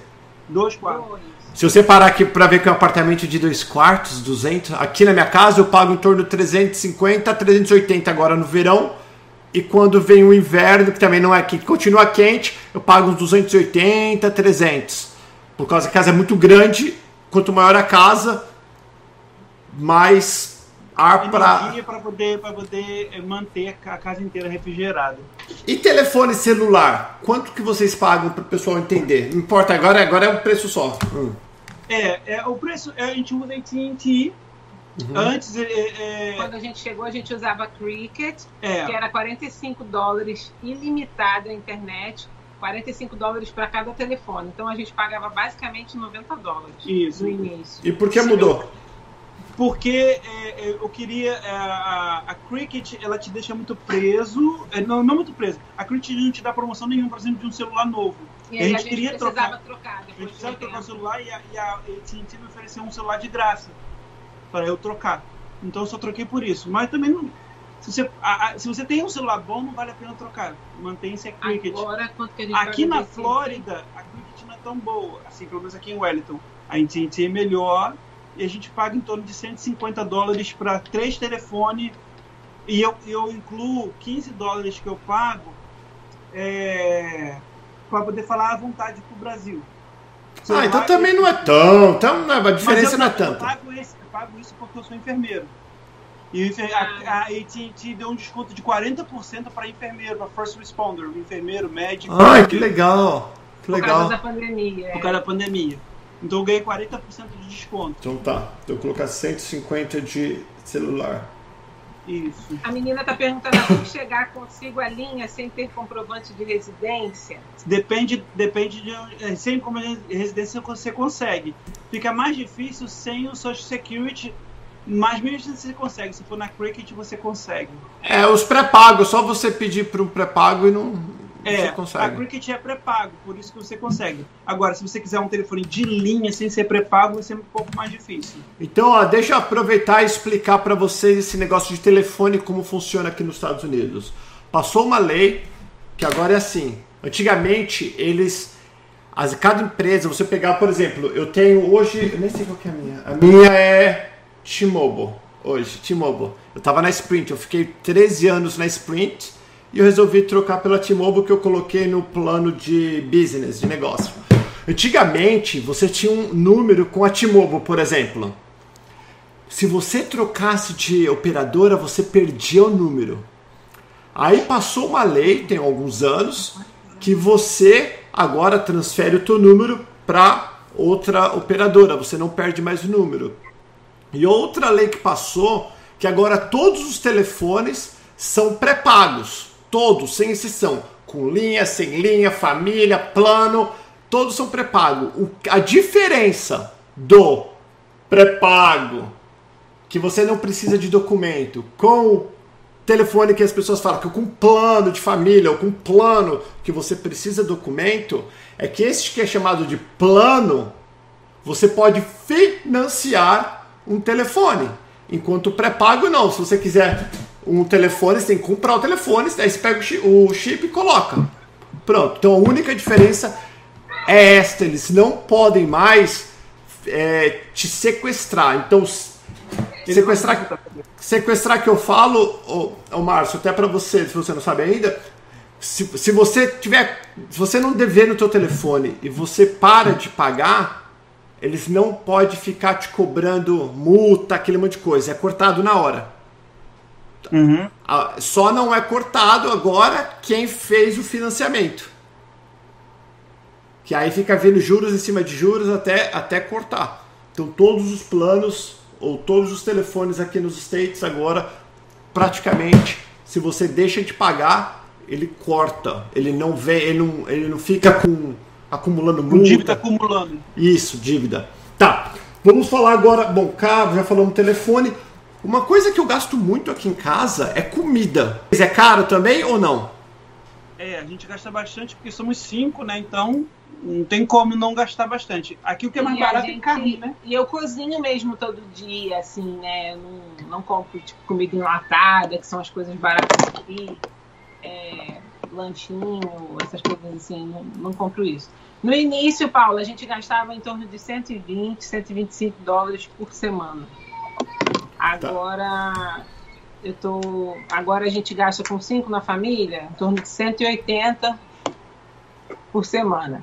[SPEAKER 3] Dois quartos.
[SPEAKER 1] Se você parar aqui pra ver que é um apartamento de dois quartos, 200, aqui na minha casa eu pago em torno de 350 a 380 agora no verão. E quando vem o inverno, que também não é que continua quente, eu pago uns 280, 300. Por causa que a casa é muito grande, quanto maior a casa, mais ar.
[SPEAKER 3] Energia para poder, pra poder eh, manter a casa inteira refrigerada.
[SPEAKER 1] E telefone celular? Quanto que vocês pagam para o pessoal entender? Não importa, agora, agora é um preço só. Hum.
[SPEAKER 3] É, é o preço, é, a gente usa AT&T.
[SPEAKER 1] Uhum.
[SPEAKER 3] Antes, é, é,
[SPEAKER 2] Quando a gente chegou, a gente usava Cricket,
[SPEAKER 3] é,
[SPEAKER 2] que era 45 dólares ilimitada a internet, 45 dólares para cada telefone. Então a gente pagava basicamente 90 dólares
[SPEAKER 3] isso.
[SPEAKER 2] no início.
[SPEAKER 1] E por que mudou?
[SPEAKER 3] Porque é, é, eu queria. é, a, a Cricket, ela te deixa muito preso. é, não, não muito preso. A Cricket não te dá promoção nenhuma, por exemplo, de um celular novo.
[SPEAKER 2] E
[SPEAKER 3] a
[SPEAKER 2] aí a
[SPEAKER 3] gente
[SPEAKER 2] gente,
[SPEAKER 3] queria
[SPEAKER 2] precisava
[SPEAKER 3] trocar.
[SPEAKER 2] trocar.
[SPEAKER 3] A gente precisava trocar o celular e a, e a AT&T me ofereceu um celular de graça para eu trocar. Então eu só troquei por isso. Mas também não. Se você, a- se você tem um celular bom, não vale a pena trocar. Mantém-se a Cricket.
[SPEAKER 2] Agora, gente
[SPEAKER 3] Aqui na Flórida, a Cricket não é tão boa, assim, pelo menos aqui em Wellington. A AT&T é melhor e a gente paga em torno de 150 dólares para três telefones e eu, eu incluo 15 dólares que eu pago é, para poder falar à vontade pro Brasil.
[SPEAKER 1] Ah, então também não é tão. então não é- a diferença
[SPEAKER 3] eu,
[SPEAKER 1] não é
[SPEAKER 3] eu
[SPEAKER 1] tanta.
[SPEAKER 3] pago, esse- eu pago isso porque eu sou enfermeiro. E o a, a AT&T deu um desconto de 40% para enfermeiro, para first responder, enfermeiro, médico.
[SPEAKER 1] Ai, que legal. Que
[SPEAKER 2] Por causa da
[SPEAKER 1] legal.
[SPEAKER 2] pandemia.
[SPEAKER 3] por
[SPEAKER 2] é.
[SPEAKER 3] causa da pandemia. Então eu ganhei 40% de desconto.
[SPEAKER 1] Então tá. Então eu vou colocar 150 de celular.
[SPEAKER 3] Isso.
[SPEAKER 2] A menina está perguntando como chegar consigo a linha sem ter comprovante de residência.
[SPEAKER 3] Depende, depende de é, sem como residência você consegue. Fica mais difícil sem o Social Security, mas mesmo assim você consegue. Se for na Cricket, você consegue.
[SPEAKER 1] É, os pré-pagos, só você pedir para um pré-pago e não.
[SPEAKER 3] É, a. Cricket é pré-pago, por isso que você consegue. Agora, se você quiser um telefone de linha sem ser pré-pago, vai ser um pouco mais difícil.
[SPEAKER 1] Então, ó, deixa eu aproveitar e explicar para vocês esse negócio de telefone como funciona aqui nos Estados Unidos. Passou uma lei que agora é assim. Antigamente, eles as, cada empresa, você pegar, por exemplo, eu tenho hoje, eu nem sei qual que é a minha. A minha é T-Mobile, hoje, T-Mobile. Eu tava na Sprint, eu fiquei 13 anos na Sprint e eu resolvi trocar pela T-Mobile que eu coloquei no plano de business, de negócio. Antigamente, você tinha um número com a T-Mobile, por exemplo. Se você trocasse de operadora, você perdia o número. Aí passou uma lei, tem alguns anos, que você agora transfere o teu número para outra operadora, você não perde mais o número. E outra lei que passou, que agora todos os telefones são pré-pagos, todos, sem exceção, com linha, sem linha, família, plano, todos são pré-pagos. O- A diferença do pré-pago, que você não precisa de documento, com o telefone que as pessoas falam que com plano de família ou com plano que você precisa documento, é que esse que é chamado de plano, você pode financiar um telefone. Enquanto o pré-pago não. Se você quiser um telefone, você tem que comprar o telefone, daí você pega o chi- o chip e coloca. Pronto. Então a única diferença é esta. Eles não podem mais é, te sequestrar. Então, sequestrar, sequestrar que eu falo, ô, ô Márcio, até para você, se você não sabe ainda, se, se você tiver, se você não dever no teu telefone e você para de pagar, eles não podem ficar te cobrando multa, aquele monte de coisa. É cortado na hora.
[SPEAKER 3] Uhum.
[SPEAKER 1] Ah, Só não é cortado agora quem fez o financiamento. Que aí fica vendo juros em cima de juros até, até cortar. Então todos os planos ou todos os telefones aqui nos States agora, praticamente, se você deixa de pagar, ele corta. Ele não vem, ele não, ele não fica com acumulando multa.
[SPEAKER 3] dívida acumulando.
[SPEAKER 1] Isso, dívida. Tá. Vamos falar agora. Bom, carro, já falamos telefone. Uma coisa que eu gasto muito aqui em casa é comida. Mas é caro também ou não?
[SPEAKER 3] É, a gente gasta bastante porque somos cinco, né? Então não tem como não gastar bastante. Aqui o que é mais
[SPEAKER 2] E
[SPEAKER 3] barato
[SPEAKER 2] gente-
[SPEAKER 3] é carne, né?
[SPEAKER 2] E eu cozinho mesmo todo dia, assim, né? Não, não compro tipo, comida enlatada, que são as coisas baratas aqui. É, lanchinho, essas coisas assim, não, não compro isso. No início, Paulo, a gente gastava em torno de 120, 125 dólares por semana. Agora eu tô. Agora a gente gasta com cinco na família, em torno de 180 por semana.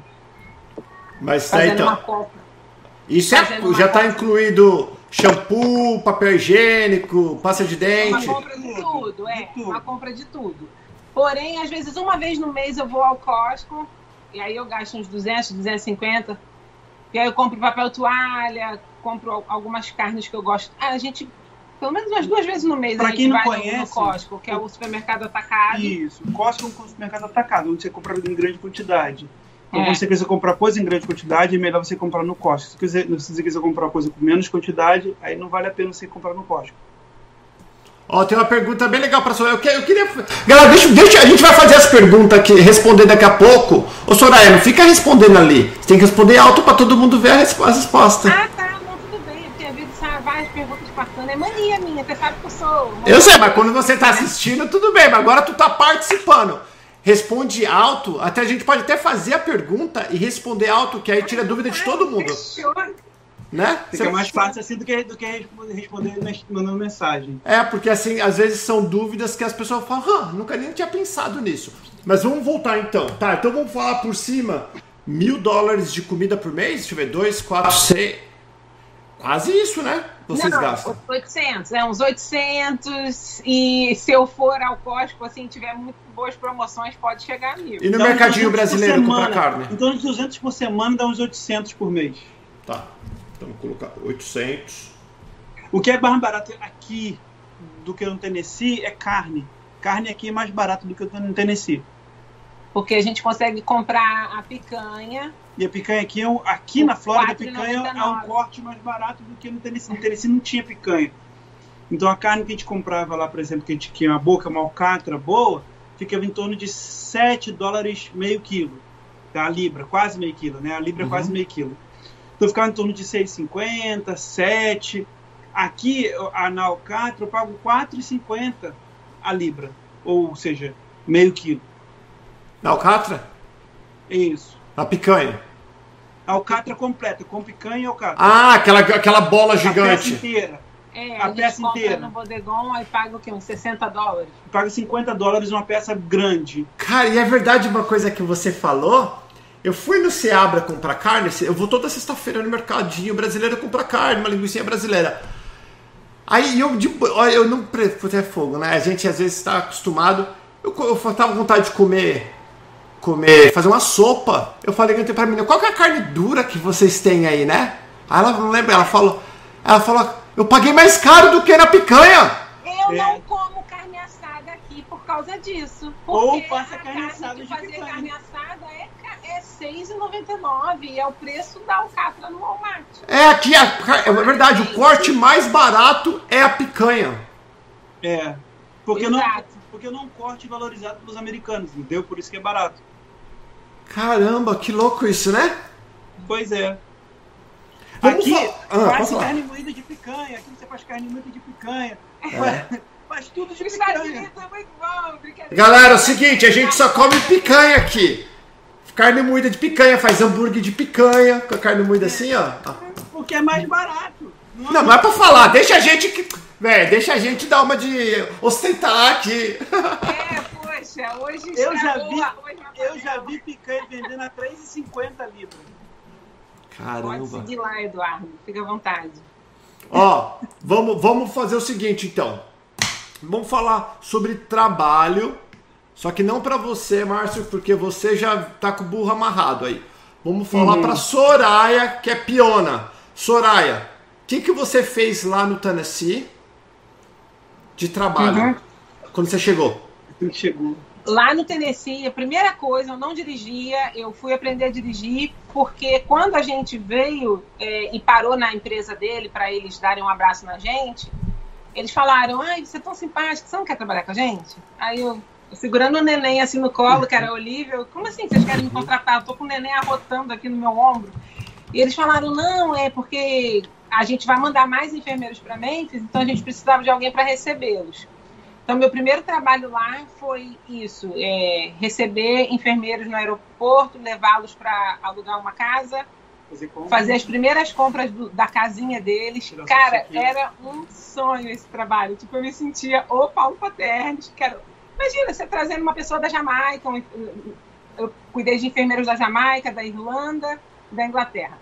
[SPEAKER 1] Mas tá,
[SPEAKER 2] Fazendo
[SPEAKER 1] então.
[SPEAKER 2] uma.
[SPEAKER 1] Isso é,
[SPEAKER 2] uma
[SPEAKER 1] já tá
[SPEAKER 2] compra.
[SPEAKER 1] incluído shampoo, papel higiênico, pasta de
[SPEAKER 2] Uma
[SPEAKER 1] dente.
[SPEAKER 2] compra de tudo, é.
[SPEAKER 3] De tudo.
[SPEAKER 2] Uma compra de tudo. Porém, às vezes, uma vez no mês eu vou ao Costco e aí eu gasto uns 200, 250. E aí eu compro papel toalha, compro al- algumas carnes que eu gosto. Ah, a gente, pelo menos umas duas vezes no mês
[SPEAKER 3] Pra
[SPEAKER 2] a gente
[SPEAKER 3] quem não
[SPEAKER 2] vai no- no
[SPEAKER 3] conhece,
[SPEAKER 2] Costco, que é o supermercado atacado.
[SPEAKER 3] Isso. Costco é um supermercado atacado, onde você compra em grande quantidade. Então,
[SPEAKER 2] É.
[SPEAKER 3] quando você quiser comprar coisa em grande quantidade, é melhor você comprar no Costco. Se quiser, se você quiser comprar coisa com menos quantidade, aí não vale a pena você comprar no Costco.
[SPEAKER 1] Ó, tem uma pergunta bem legal pra Soraya. Eu, que- eu queria. Galera, deixa, deixa. A gente vai fazer as perguntas aqui, responder daqui a pouco. Ô, Soraya, não fica respondendo ali. Você tem que responder alto pra todo mundo ver a resposta.
[SPEAKER 2] Ah, tá, não, tudo bem. Porque às várias perguntas passando. É mania minha, você sabe que eu sou.
[SPEAKER 1] Eu sei, mas quando você tá assistindo, tudo bem. Mas agora tu tá participando. Responde alto. Até a gente pode até fazer a pergunta e responder alto, que aí tira dúvida de todo mundo.
[SPEAKER 2] Fechou.
[SPEAKER 1] Né?
[SPEAKER 3] Fica
[SPEAKER 1] Você-
[SPEAKER 3] mais fácil assim do que, do que responder, mandando mensagem.
[SPEAKER 1] É, porque assim, às vezes são dúvidas que as pessoas falam, ah, nunca nem tinha pensado nisso. Mas vamos voltar então. Tá, então vamos falar por cima. Mil dólares de comida por mês? Deixa eu ver, dois, quatro, seis. Quase isso, né? Vocês
[SPEAKER 2] não,
[SPEAKER 1] gastam.
[SPEAKER 2] 800, é uns 800 e se eu for ao Costco, assim, tiver muito boas promoções, pode chegar a mil.
[SPEAKER 1] E no
[SPEAKER 3] uns
[SPEAKER 1] mercadinho
[SPEAKER 3] 200 por
[SPEAKER 1] brasileiro comprar
[SPEAKER 3] semana.
[SPEAKER 1] carne?
[SPEAKER 3] Então, uns 200 por semana dá uns 800 por mês.
[SPEAKER 1] Tá. Então vamos colocar 800.
[SPEAKER 3] O que é mais barato aqui do que no Tennessee é carne. Carne aqui é mais barato do que no Tennessee.
[SPEAKER 2] Porque a gente consegue comprar a picanha.
[SPEAKER 3] E a picanha aqui, é um- aqui na Flórida, a picanha é um
[SPEAKER 2] 4,99.
[SPEAKER 3] corte mais barato do que no Tennessee. No Tennessee não tinha picanha. Então a carne que a gente comprava lá, por exemplo, que a gente tinha uma boca, uma alcatra boa, ficava em torno de 7 dólares meio quilo. Tá? A libra, quase meio quilo, né? A libra é
[SPEAKER 1] Uhum.
[SPEAKER 3] quase meio quilo. Então ficava em torno de 6,50, 7. Aqui, a, na alcatra, eu pago 4,50 a libra. Ou seja, meio quilo.
[SPEAKER 1] Na alcatra?
[SPEAKER 3] É isso.
[SPEAKER 1] Na picanha.
[SPEAKER 3] A alcatra completa, com picanha e alcatra.
[SPEAKER 1] Ah, aquela, aquela bola
[SPEAKER 3] A peça
[SPEAKER 1] gigante.
[SPEAKER 3] inteira.
[SPEAKER 2] É,
[SPEAKER 3] A
[SPEAKER 2] a, gente
[SPEAKER 3] peça
[SPEAKER 2] compra
[SPEAKER 3] inteira.
[SPEAKER 2] no bodegon e paga o quê? Uns 60 dólares.
[SPEAKER 3] Paga 50 dólares uma peça grande.
[SPEAKER 1] Cara, e é verdade uma coisa que você falou? Eu fui no Seabra comprar carne, eu vou toda sexta-feira no mercadinho brasileiro comprar carne, uma linguiça brasileira. Aí eu, de, olha, eu não é fogo, né? A gente às vezes está acostumado. Eu, eu tava com vontade de comer, comer, fazer uma sopa. Eu falei que pra menina, qual que é a carne dura que vocês têm aí, né? Aí ela não lembra, ela falou, ela falou, eu paguei mais caro do que na picanha.
[SPEAKER 2] Eu
[SPEAKER 3] É.
[SPEAKER 2] não como carne assada aqui por causa disso.
[SPEAKER 3] Ou faça
[SPEAKER 2] a
[SPEAKER 3] carne assada
[SPEAKER 2] de
[SPEAKER 3] de
[SPEAKER 2] fazer
[SPEAKER 3] picanha.
[SPEAKER 2] carne assada é, é R$ 6,99 e é o preço da alcatra no Walmart.
[SPEAKER 1] É aqui, a, é verdade, o corte mais barato é a picanha.
[SPEAKER 3] É. Porque não,
[SPEAKER 2] Exato.
[SPEAKER 3] porque não é um corte valorizado pelos americanos, entendeu? Por isso que é barato.
[SPEAKER 1] Caramba, que louco isso, né?
[SPEAKER 3] Pois é.
[SPEAKER 1] Vamos
[SPEAKER 3] aqui
[SPEAKER 1] Ah,
[SPEAKER 3] faz
[SPEAKER 1] falar.
[SPEAKER 3] carne moída de picanha. Aqui você faz carne moída de picanha.
[SPEAKER 1] É.
[SPEAKER 3] Faz tudo de picanha.
[SPEAKER 2] É.
[SPEAKER 1] Galera, é o seguinte, a gente só come picanha aqui. Carne moída de picanha, faz hambúrguer de picanha, com a carne moída assim, ó.
[SPEAKER 3] Porque é mais barato. Não,
[SPEAKER 1] Não, não é pra falar, deixa a gente que. Véi, deixa a gente dar uma de ostentar aqui.
[SPEAKER 2] É, poxa, hoje
[SPEAKER 3] Eu já vi- Eu já vi picanha vendendo a 3,50 libras.
[SPEAKER 2] Pode
[SPEAKER 1] Caramba.
[SPEAKER 2] seguir lá, Eduardo. Fica à vontade.
[SPEAKER 1] Ó, vamos, vamos fazer o seguinte então. Vamos falar sobre trabalho. Só que não pra você, Márcio, porque você já tá com o burro amarrado aí. Vamos falar
[SPEAKER 3] Uhum.
[SPEAKER 1] pra Soraya, que é piona. Soraya, o que, que você fez lá no Tennessee de trabalho?
[SPEAKER 2] Uhum.
[SPEAKER 1] Quando você chegou?
[SPEAKER 3] Que chegou.
[SPEAKER 2] Lá no Tennessee, a primeira coisa, eu não dirigia, eu fui aprender a dirigir, porque quando a gente veio é, e parou na empresa dele para eles darem um abraço na gente, eles falaram: Ai, você é tão simpático, você não quer trabalhar com a gente? Aí eu, segurando o neném assim no colo, que era a Olivia. Como assim vocês querem me contratar? Eu tô com o neném arrotando aqui no meu ombro. E eles falaram: não, é porque a gente vai mandar mais enfermeiros para Memphis, então a gente precisava de alguém para recebê-los. Então, meu primeiro trabalho lá foi isso: é, receber enfermeiros no aeroporto, levá-los para alugar uma casa, fazer, fazer, as primeiras compras do, da casinha deles. Cara, era um sonho esse trabalho. Tipo, eu me sentia o Paulo Paternes, que era Imagina, você trazendo uma pessoa da Jamaica, um, eu cuidei de enfermeiros da Jamaica, da Irlanda, da Inglaterra.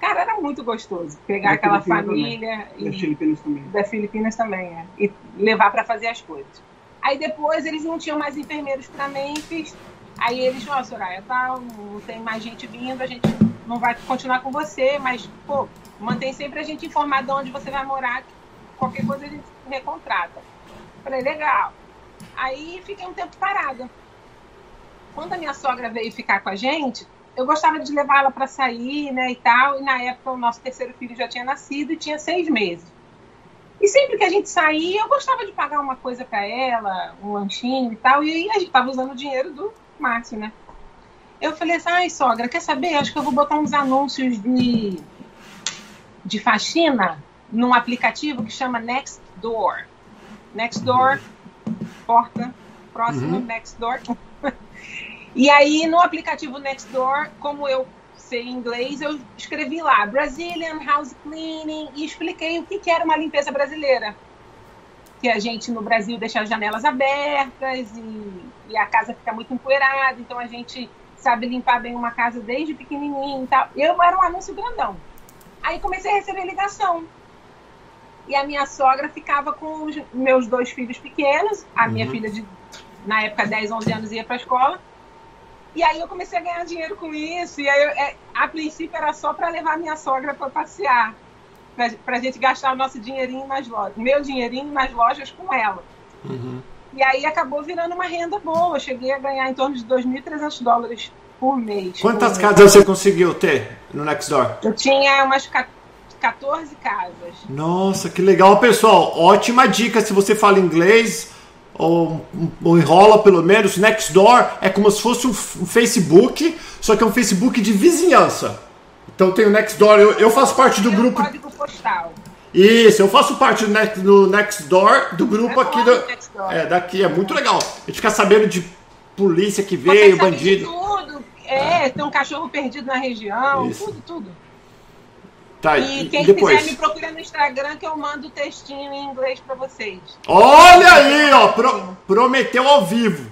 [SPEAKER 2] Cara, era muito gostoso pegar aquela família.
[SPEAKER 3] E, das Filipinas também.
[SPEAKER 2] Das Filipinas também, é. E levar para fazer as coisas. Aí depois eles não tinham mais enfermeiros para Memphis. Aí eles, ó, oh, Soraya, tá, não tem mais gente vindo, a gente não vai continuar com você, mas, pô, mantém sempre a gente informado de onde você vai morar, qualquer coisa a gente recontrata. Falei, legal. Aí fiquei um tempo parada. Quando a minha sogra veio ficar com a gente, eu gostava de levar ela para sair, né, e tal. E na época o nosso terceiro filho já tinha nascido e tinha seis meses. E sempre que a gente saía, eu gostava de pagar uma coisa para ela, um lanchinho e tal. E aí a gente tava usando o dinheiro do Márcio, né? Eu falei assim, ai sogra, quer saber? Acho que eu vou botar uns anúncios de, de faxina num aplicativo que chama Nextdoor. Nextdoor porta próxima, uhum. Nextdoor. E aí, no aplicativo Nextdoor, como eu sei inglês, eu escrevi lá Brazilian House Cleaning e expliquei o que, que era uma limpeza brasileira. Que a gente no Brasil deixa as janelas abertas e, e a casa fica muito empoeirada, então a gente sabe limpar bem uma casa desde pequenininho e tal. Eu era um anúncio grandão. Aí comecei a receber ligação e a minha sogra ficava com os meus dois filhos pequenos, a uhum. minha filha de, na época, 10, 11 anos ia para a escola. E aí eu comecei a ganhar dinheiro com isso, e aí eu, é, a princípio era só para levar minha sogra para passear, para a gente gastar o nosso dinheirinho nas lojas, meu dinheirinho nas lojas com ela. Uhum. E aí acabou virando uma renda boa, eu cheguei a ganhar em torno de 2.300 dólares por mês.
[SPEAKER 1] Quantas casas você conseguiu ter no Nextdoor?
[SPEAKER 2] Eu tinha umas 14 casas.
[SPEAKER 1] Nossa, que legal, pessoal. Ótima dica se você fala inglês ou, ou enrola pelo menos. Nextdoor é como se fosse um, um, Facebook, só que é um Facebook de vizinhança. Então tem o Nextdoor, eu, eu faço parte do grupo.
[SPEAKER 2] Código postal.
[SPEAKER 1] Isso, eu faço parte do, Next, do Nextdoor, do grupo é aqui do, é, daqui. É muito legal. A gente fica sabendo de polícia que veio, bandido.
[SPEAKER 2] tudo. É, tem um cachorro perdido na região, Isso. tudo, tudo. Tá, e quem depois? quiser me procura no Instagram que eu mando o textinho em inglês para vocês.
[SPEAKER 1] Olha aí, ó, pro, prometeu ao vivo.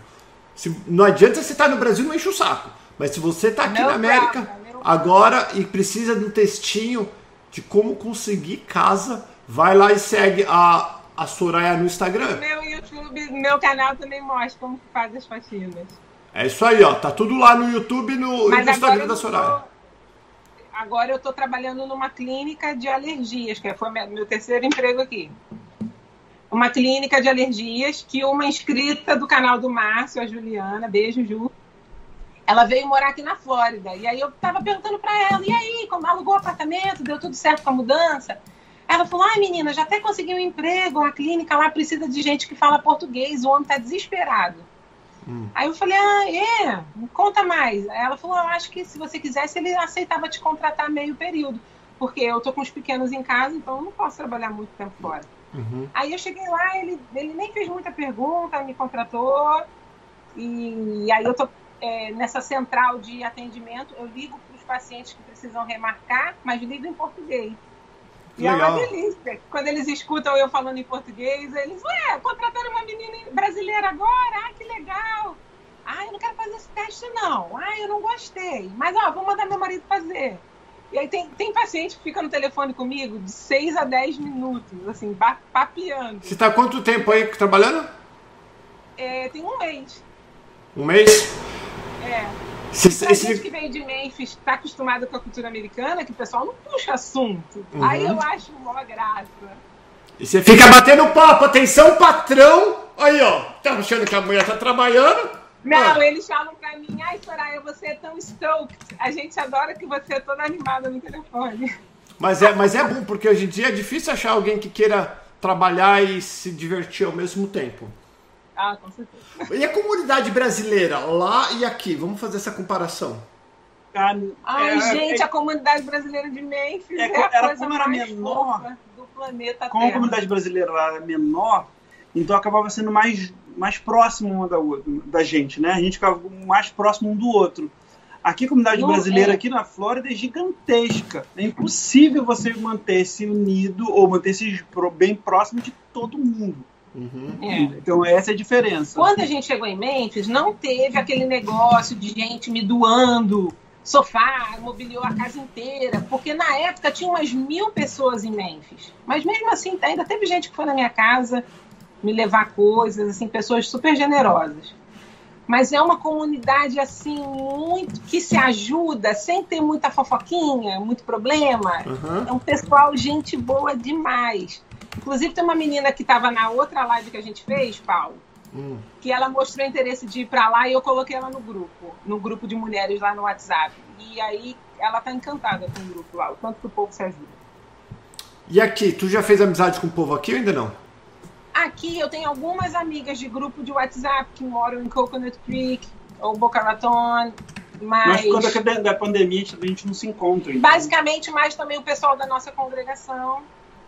[SPEAKER 1] Se, não adianta você estar tá no Brasil não enche o saco. Mas se você está aqui meu na América agora e precisa de um textinho de como conseguir casa, vai lá e segue a, a Soraya no Instagram.
[SPEAKER 2] Meu YouTube, meu canal também mostra como faz as faxinas.
[SPEAKER 1] É isso aí, ó. Tá tudo lá no YouTube e no, no Instagram da Soraya
[SPEAKER 2] agora eu estou trabalhando numa clínica de alergias, que foi meu terceiro emprego aqui. Uma clínica de alergias que uma inscrita do canal do Márcio, a Juliana, beijo, Ju, ela veio morar aqui na Flórida. E aí eu estava perguntando para ela, e aí, como alugou o apartamento, deu tudo certo com a mudança? Ela falou, ai menina, já até consegui um emprego, a clínica lá precisa de gente que fala português, o homem está desesperado. Hum. Aí eu falei, ah, é? Conta mais. Aí ela falou, eu acho que se você quisesse, ele aceitava te contratar meio período. Porque eu tô com os pequenos em casa, então eu não posso trabalhar muito tempo fora. Uhum. Aí eu cheguei lá, ele, ele nem fez muita pergunta, me contratou. E aí eu tô é, nessa central de atendimento, eu ligo para os pacientes que precisam remarcar, mas ligo em português. E é uma delícia. Quando eles escutam eu falando em português, eles, ué, contrataram uma menina brasileira agora? Ah, que legal. Ah, eu não quero fazer esse teste, não. Ah, eu não gostei. Mas, ó, vou mandar meu marido fazer. E aí tem, tem paciente que fica no telefone comigo de 6 a 10 minutos, assim, papeando.
[SPEAKER 1] Você está quanto tempo aí trabalhando?
[SPEAKER 2] É, tem um mês.
[SPEAKER 1] Um mês?
[SPEAKER 2] É. Se, esse... gente que vem de Memphis está acostumado com a cultura americana, que o pessoal não puxa assunto. Uhum. Aí eu acho mó graça.
[SPEAKER 1] E você fica batendo papo, atenção, patrão! Aí, ó, tá achando que a mulher tá trabalhando?
[SPEAKER 2] Não, ah. eles falam pra mim, ai, Soraya, você é tão stoked. A gente adora que você é toda animada no telefone.
[SPEAKER 1] Mas é, mas é bom, porque hoje em dia é difícil achar alguém que queira trabalhar e se divertir ao mesmo tempo.
[SPEAKER 2] Ah, com certeza.
[SPEAKER 1] E a comunidade brasileira, lá e aqui? Vamos fazer essa comparação.
[SPEAKER 2] Ai, é, gente, é, a comunidade brasileira de Memphis é, é a era, coisa como era menor, do planeta
[SPEAKER 3] Como Terra. a comunidade brasileira era menor, então acabava sendo mais, mais próximo uma da, outra, da gente, né? A gente ficava mais próximo um do outro. Aqui a comunidade Não brasileira, é. aqui na Flórida, é gigantesca. É impossível você manter-se unido ou manter-se bem próximo de todo mundo. Uhum. É. Então essa é a diferença.
[SPEAKER 2] Quando a gente chegou em Memphis, não teve aquele negócio de gente me doando sofá, mobiliou a casa inteira, porque na época tinha umas mil pessoas em Memphis. Mas mesmo assim, ainda teve gente que foi na minha casa me levar coisas, assim, pessoas super generosas. Mas é uma comunidade assim muito que se ajuda sem ter muita fofoquinha, muito problema. Uhum. É um pessoal gente boa demais. Inclusive tem uma menina que estava na outra live que a gente fez, Paulo, hum. que ela mostrou interesse de ir para lá e eu coloquei ela no grupo, no grupo de mulheres lá no WhatsApp. E aí ela tá encantada com o grupo lá, o tanto que o povo se ajuda.
[SPEAKER 1] E aqui, tu já fez amizade com o povo aqui ou ainda não?
[SPEAKER 2] Aqui eu tenho algumas amigas de grupo de WhatsApp que moram em Coconut Creek ou Boca Raton, mas...
[SPEAKER 3] mas quando é da pandemia a gente não se encontra.
[SPEAKER 2] Então. Basicamente, mais também o pessoal da nossa congregação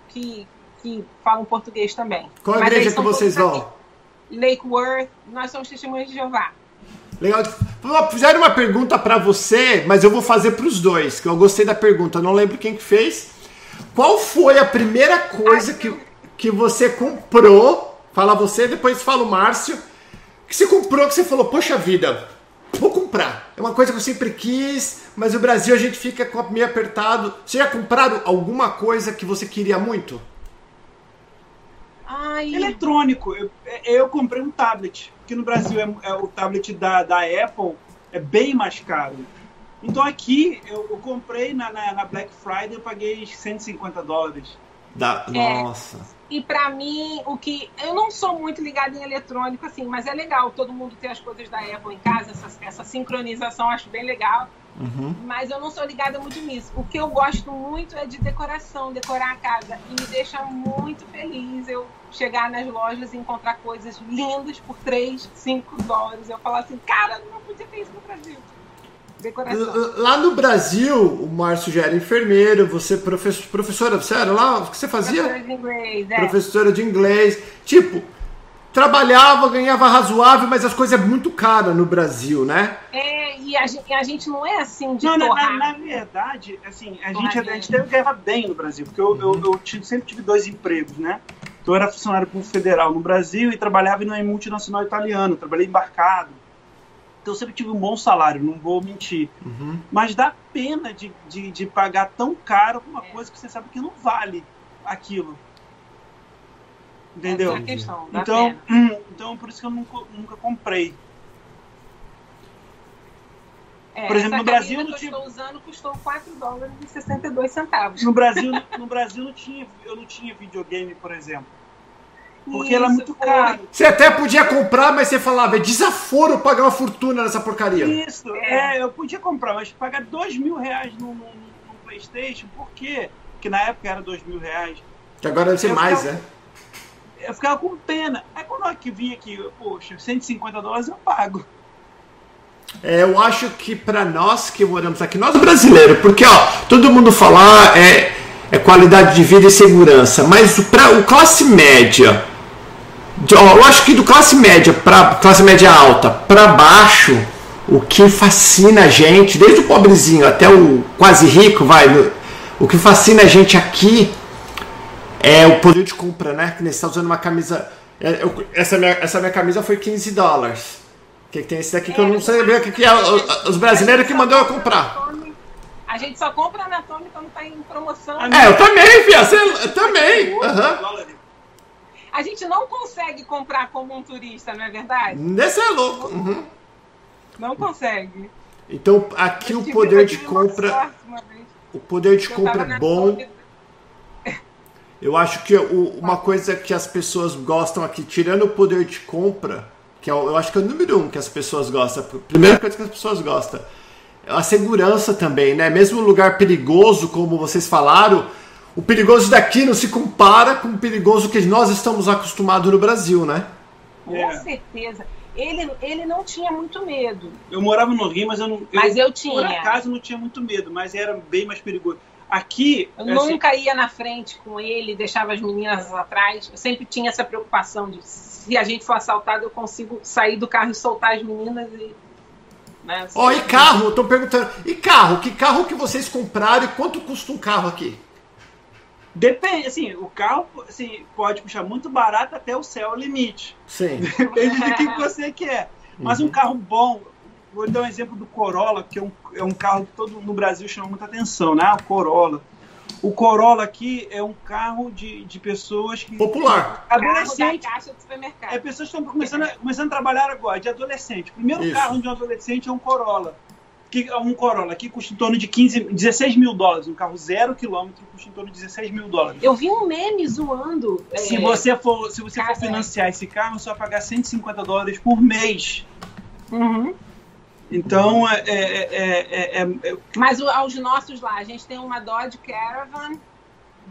[SPEAKER 2] que, que falam português também.
[SPEAKER 1] Qual a igreja que vocês vão?
[SPEAKER 2] Lake Worth, nós somos testemunhas de Jeová.
[SPEAKER 1] Legal. Fizeram uma pergunta para você, mas eu vou fazer para os dois, que eu gostei da pergunta. Não lembro quem que fez. Qual foi a primeira coisa que, que você comprou? Fala você, depois fala o Márcio. Que você comprou, que você falou, poxa vida, vou comprar. É uma coisa que eu sempre quis, mas no Brasil a gente fica meio apertado. Você já compraram alguma coisa que você queria muito?
[SPEAKER 3] Ai. Eletrônico. Eu, eu comprei um tablet, que no Brasil é, é, o tablet da, da Apple é bem mais caro. Então aqui eu, eu comprei na, na, na, Black Friday, eu paguei 150 dólares.
[SPEAKER 1] Da, é, nossa.
[SPEAKER 2] E para mim, o que. Eu não sou muito ligada em eletrônico, assim, mas é legal todo mundo ter as coisas da Apple em casa, essa, essa sincronização, acho bem legal. Uhum. Mas eu não sou ligada muito nisso. O que eu gosto muito é de decoração, decorar a casa. E me deixa muito feliz eu chegar nas lojas e encontrar coisas lindas por 3, 5 dólares. Eu falar assim, cara, não podia ter isso no Brasil. Decoração.
[SPEAKER 1] Lá no Brasil, o Márcio já era enfermeiro, você professor, professora, você era lá? O que você fazia?
[SPEAKER 2] Professora de inglês, é.
[SPEAKER 1] Professora de inglês. Tipo, trabalhava, ganhava razoável, mas as coisas é muito caras no Brasil, né?
[SPEAKER 2] É, e a gente, a gente não é assim de
[SPEAKER 3] não, na, na, na, verdade, assim, a gente, a gente teve guerra bem no Brasil, porque eu, uhum. eu, eu, sempre tive dois empregos, né? Então eu era funcionário público federal no Brasil e trabalhava em uma multinacional italiana, trabalhei embarcado. Então eu sempre tive um bom salário, não vou mentir. Uhum. Mas dá pena de, de, de, pagar tão caro uma é. coisa que você sabe que não vale aquilo. Entendeu?
[SPEAKER 2] Essa é a questão,
[SPEAKER 3] então, hum, então, por isso que eu nunca, nunca comprei.
[SPEAKER 2] É, por exemplo, no Brasil que eu tinha... estou usando custou 4 dólares e 62 centavos.
[SPEAKER 3] No Brasil, no Brasil não tinha, eu não tinha videogame, por exemplo. Porque é muito cara.
[SPEAKER 1] Você até podia comprar, mas você falava, é desaforo pagar uma fortuna nessa porcaria.
[SPEAKER 3] Isso, é, é eu podia comprar, mas pagar 2 mil reais no, no, no, Playstation, por quê? Porque na época era 2 mil reais.
[SPEAKER 1] Que agora deve ser mais, ficava, né?
[SPEAKER 3] Eu ficava com pena. Aí quando eu vim aqui, poxa, 150 dólares eu pago.
[SPEAKER 1] É, eu acho que para nós que moramos aqui, nós brasileiros, porque ó, todo mundo falar é, é qualidade de vida e segurança, mas para o classe média, eu acho que do classe média para classe média alta para baixo, o que fascina a gente, desde o pobrezinho até o quase rico, vai, o que fascina a gente aqui é o poder de compra, né? Que você está usando uma camisa. É, eu, essa, minha, essa minha camisa foi 15 dólares. Que tem esse daqui que eu não sei bem o que, que é. Os brasileiros que mandou eu comprar.
[SPEAKER 2] A gente só compra na Tommy quando tá em promoção.
[SPEAKER 1] É, eu também, Fia. eu também. Uhum.
[SPEAKER 2] A gente não consegue comprar como um turista, não é verdade?
[SPEAKER 1] Nesse é louco. Uhum.
[SPEAKER 2] Não consegue.
[SPEAKER 1] Então aqui eu o poder de compra. O poder de compra é bom. Eu acho que o, uma coisa que as pessoas gostam aqui, tirando o poder de compra, que é, eu acho que é o número um que as pessoas gostam, primeira coisa que as pessoas gostam, é a segurança também, né? Mesmo um lugar perigoso, como vocês falaram, o perigoso daqui não se compara com o perigoso que nós estamos acostumados no Brasil, né?
[SPEAKER 2] Com
[SPEAKER 3] É.
[SPEAKER 2] certeza. Ele, ele não tinha muito medo.
[SPEAKER 3] Eu morava no Rio, mas eu não.
[SPEAKER 2] Mas eu
[SPEAKER 3] Por
[SPEAKER 2] tinha.
[SPEAKER 3] acaso não tinha muito medo, mas era bem mais perigoso. Aqui,
[SPEAKER 2] Eu
[SPEAKER 3] assim,
[SPEAKER 2] nunca ia na frente com ele, deixava as meninas atrás. Eu sempre tinha essa preocupação de se a gente for assaltado, eu consigo sair do carro e soltar as meninas e. Né,
[SPEAKER 1] Ó, e carro? Estão perguntando. E carro? Que carro que vocês compraram e quanto custa um carro aqui?
[SPEAKER 3] depende, assim, o carro assim, pode puxar muito barato até o céu é o limite.
[SPEAKER 1] Sim.
[SPEAKER 3] Depende do que você quer. Mas
[SPEAKER 1] Uhum.
[SPEAKER 3] um carro bom, vou dar um exemplo do Corolla, que é um, é um carro que todo no Brasil chama muita atenção, né? O Corolla. O Corolla aqui é um carro de, de pessoas que.
[SPEAKER 1] Popular.
[SPEAKER 2] Carro da
[SPEAKER 3] Adolescente.
[SPEAKER 2] caixa do supermercado.
[SPEAKER 3] É pessoas que estão começando a, começando a trabalhar agora, de adolescente. O primeiro
[SPEAKER 1] Isso.
[SPEAKER 3] carro de um adolescente é um Corolla. Que, é um Corolla que custa em torno de 15, 16 mil dólares. Um carro zero quilômetro custa em torno de 16 mil dólares.
[SPEAKER 2] Eu vi um meme zoando.
[SPEAKER 3] Se
[SPEAKER 2] é,
[SPEAKER 3] você for, se você for financiar esse carro, você vai pagar 150 dólares por mês.
[SPEAKER 2] uhum.
[SPEAKER 3] Então, é, é, é, é- é-
[SPEAKER 2] Mas o- aos nossos lá, a gente tem uma Dodge Caravan.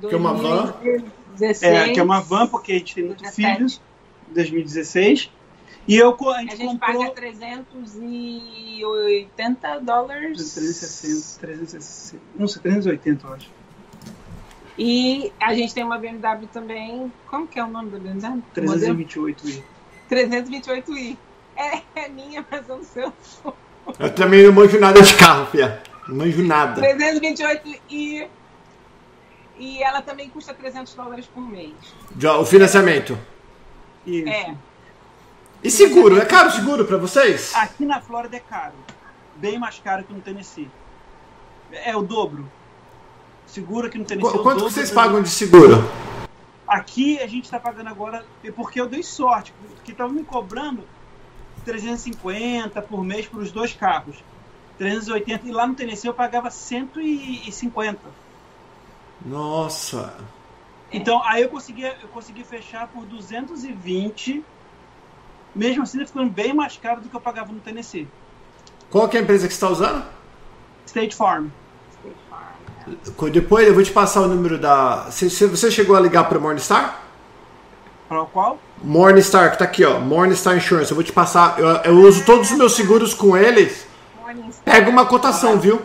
[SPEAKER 1] Que é uma van?
[SPEAKER 2] 2016,
[SPEAKER 3] é, que é uma van, porque a gente tem muito
[SPEAKER 2] 17.
[SPEAKER 3] filho, 2016. E eu, a
[SPEAKER 2] A
[SPEAKER 3] gente,
[SPEAKER 2] gente
[SPEAKER 3] comprou...
[SPEAKER 2] paga 380 dólares.
[SPEAKER 3] 360, 360, não sei, 380, eu acho.
[SPEAKER 2] E a gente tem uma BMW também. Como que é o nome da BMW? Modelo
[SPEAKER 3] 328 e
[SPEAKER 2] 328i. É, é minha, mas eu não sei.
[SPEAKER 1] Eu também não manjo nada de carro, fia. Não manjo nada.
[SPEAKER 2] 328i. E ela também custa 300 dólares por mês.
[SPEAKER 1] Já, O financiamento.
[SPEAKER 3] Isso.
[SPEAKER 2] É.
[SPEAKER 1] E seguro? É caro o seguro pra vocês?
[SPEAKER 3] Aqui na Flórida é caro. Bem mais caro que no Tennessee. É o dobro. Seguro aqui no Tennessee. é
[SPEAKER 1] Qu- Quanto
[SPEAKER 3] dobro
[SPEAKER 1] que vocês pagam de seguro?
[SPEAKER 3] Aqui a gente está pagando agora, é porque eu dei sorte, porque estavam me cobrando 350 por mês para os dois carros. 380 e lá no Tennessee eu pagava 150.
[SPEAKER 1] Nossa.
[SPEAKER 3] Então aí eu consegui, eu consegui fechar por 220. Mesmo assim, ficando bem mais caro do que eu pagava no Tennessee.
[SPEAKER 1] Qual que é a empresa que você está usando?
[SPEAKER 3] State Farm.
[SPEAKER 1] Co- Depois eu vou te passar o número da. Você, você- chegou a ligar para Morningstar?
[SPEAKER 3] Para o qual?
[SPEAKER 1] Morningstar, que tá aqui, ó. Morningstar Insurance. Eu vou te passar. Eu, eu uso todos os meus seguros com eles.
[SPEAKER 2] Morningstar.
[SPEAKER 1] Pega uma cotação, viu?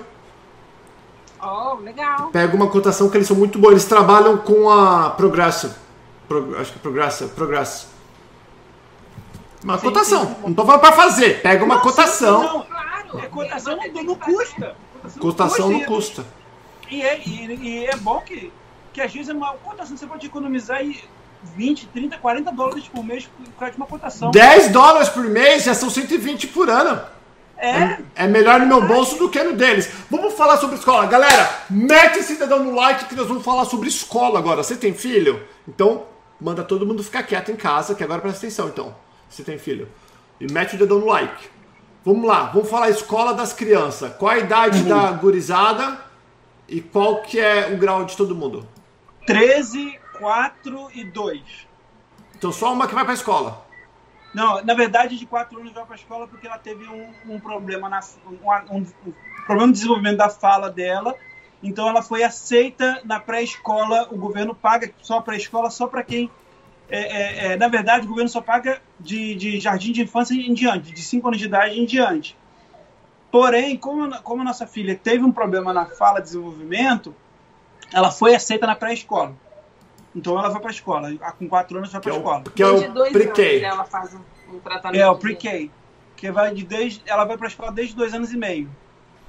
[SPEAKER 2] Oh, legal.
[SPEAKER 1] Pega uma cotação que eles são muito bons. Eles trabalham com a Progressive. Pro- acho que é Progressive. Progressive. Uma
[SPEAKER 3] Sim,
[SPEAKER 1] cotação.
[SPEAKER 3] sim.
[SPEAKER 1] Não tô falando pra fazer. Pega uma
[SPEAKER 3] Não,
[SPEAKER 1] cotação.
[SPEAKER 3] Não,
[SPEAKER 2] Claro.
[SPEAKER 3] é cotação não,
[SPEAKER 2] tem
[SPEAKER 3] não custa.
[SPEAKER 1] Cotação não
[SPEAKER 3] e-
[SPEAKER 1] custa.
[SPEAKER 3] E é, e, e é bom que, que às vezes é uma cotação, você pode economizar aí 20, 30, 40 dólares por mês por de uma cotação.
[SPEAKER 1] 10 dólares por mês já são 120 por ano.
[SPEAKER 3] É,
[SPEAKER 1] É melhor no meu bolso do que no deles. Vamos falar sobre escola. Galera, mete esse dedão no like que nós vamos falar sobre escola agora. Você tem filho? Então, manda todo mundo ficar quieto em casa, que agora presta atenção, então. Você tem filho. E mete o dedão no like. Vamos lá, vamos falar escola das crianças. Qual a idade da gurizada e qual que é o grau de todo mundo?
[SPEAKER 3] 13, 4 e 2.
[SPEAKER 1] Então só uma que vai pra escola.
[SPEAKER 3] Não, na verdade, de 4 anos vai para a escola porque ela teve um, um problema na um, um- um problema de desenvolvimento da fala dela. Então ela foi aceita na pré-escola. O governo paga só pré-escola só para quem. é, é, é, na verdade, o governo só paga de, de jardim de infância em diante, de 5 anos de idade em diante. Porém, como, como a nossa filha teve um problema na fala de desenvolvimento, ela foi aceita na pré-escola. Então ela vai para a escola. Com 4 anos vai para
[SPEAKER 1] é
[SPEAKER 3] a escola.
[SPEAKER 1] o, que é o
[SPEAKER 2] dois
[SPEAKER 1] pre-K.
[SPEAKER 2] anos ela faz um, um tratamento.
[SPEAKER 3] É, o
[SPEAKER 2] de-
[SPEAKER 3] pre-K. Que vai de desde, ela vai para a escola desde dois anos e meio.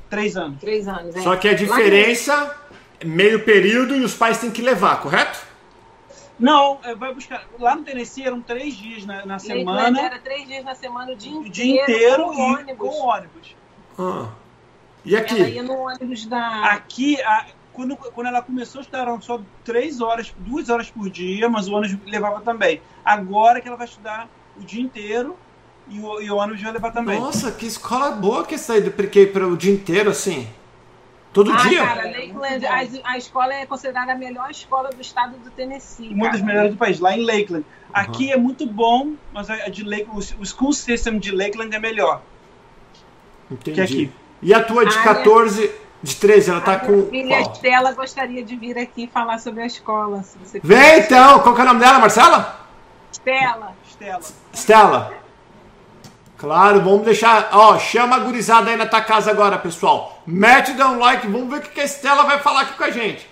[SPEAKER 3] Três anos.
[SPEAKER 2] Três anos, é.
[SPEAKER 1] Só que a diferença é meio período e os pais têm que levar, correto?
[SPEAKER 3] Não, é, vai buscar. Lá no Tennessee eram três dias na, na semana,
[SPEAKER 2] Era três dias na semana, o dia
[SPEAKER 3] o
[SPEAKER 2] inteiro.
[SPEAKER 3] dia inteiro
[SPEAKER 2] com
[SPEAKER 3] e
[SPEAKER 2] ônibus.
[SPEAKER 3] com ônibus.
[SPEAKER 1] Ah. E
[SPEAKER 2] Ela
[SPEAKER 1] aqui?
[SPEAKER 2] ia no ônibus da.
[SPEAKER 3] Aqui, a- quando, quando ela começou a estudar, eram só três horas, duas horas por dia, mas o ônibus levava também. Agora que ela vai estudar o dia inteiro e o, e o ônibus vai levar também.
[SPEAKER 1] Nossa, que escola boa que essa aí do pre-K para o dia inteiro, assim. Todo
[SPEAKER 2] ah,
[SPEAKER 1] dia?
[SPEAKER 2] cara, Lakeland, a, a escola é considerada a melhor escola do estado do Tennessee.
[SPEAKER 3] uma das
[SPEAKER 2] cara.
[SPEAKER 3] melhores do país, lá em Lakeland. Aqui é muito bom, mas a de Lake, o, o school system de Lakeland é melhor
[SPEAKER 1] Entendi.
[SPEAKER 3] que aqui.
[SPEAKER 1] E a tua de
[SPEAKER 2] Ah, é.
[SPEAKER 1] 14, de 13, ela tá
[SPEAKER 2] a
[SPEAKER 1] com.
[SPEAKER 2] filha? Estela gostaria de vir aqui falar sobre a escola. Se você
[SPEAKER 1] Vem então! Qual que é o nome dela, Marcela?
[SPEAKER 2] Estela.
[SPEAKER 3] Estela.
[SPEAKER 1] Estela. Claro, vamos deixar. Ó, chama a gurizada aí na tua casa agora, pessoal. Mete, dá um like, vamos ver o que a Estela vai falar aqui com a gente.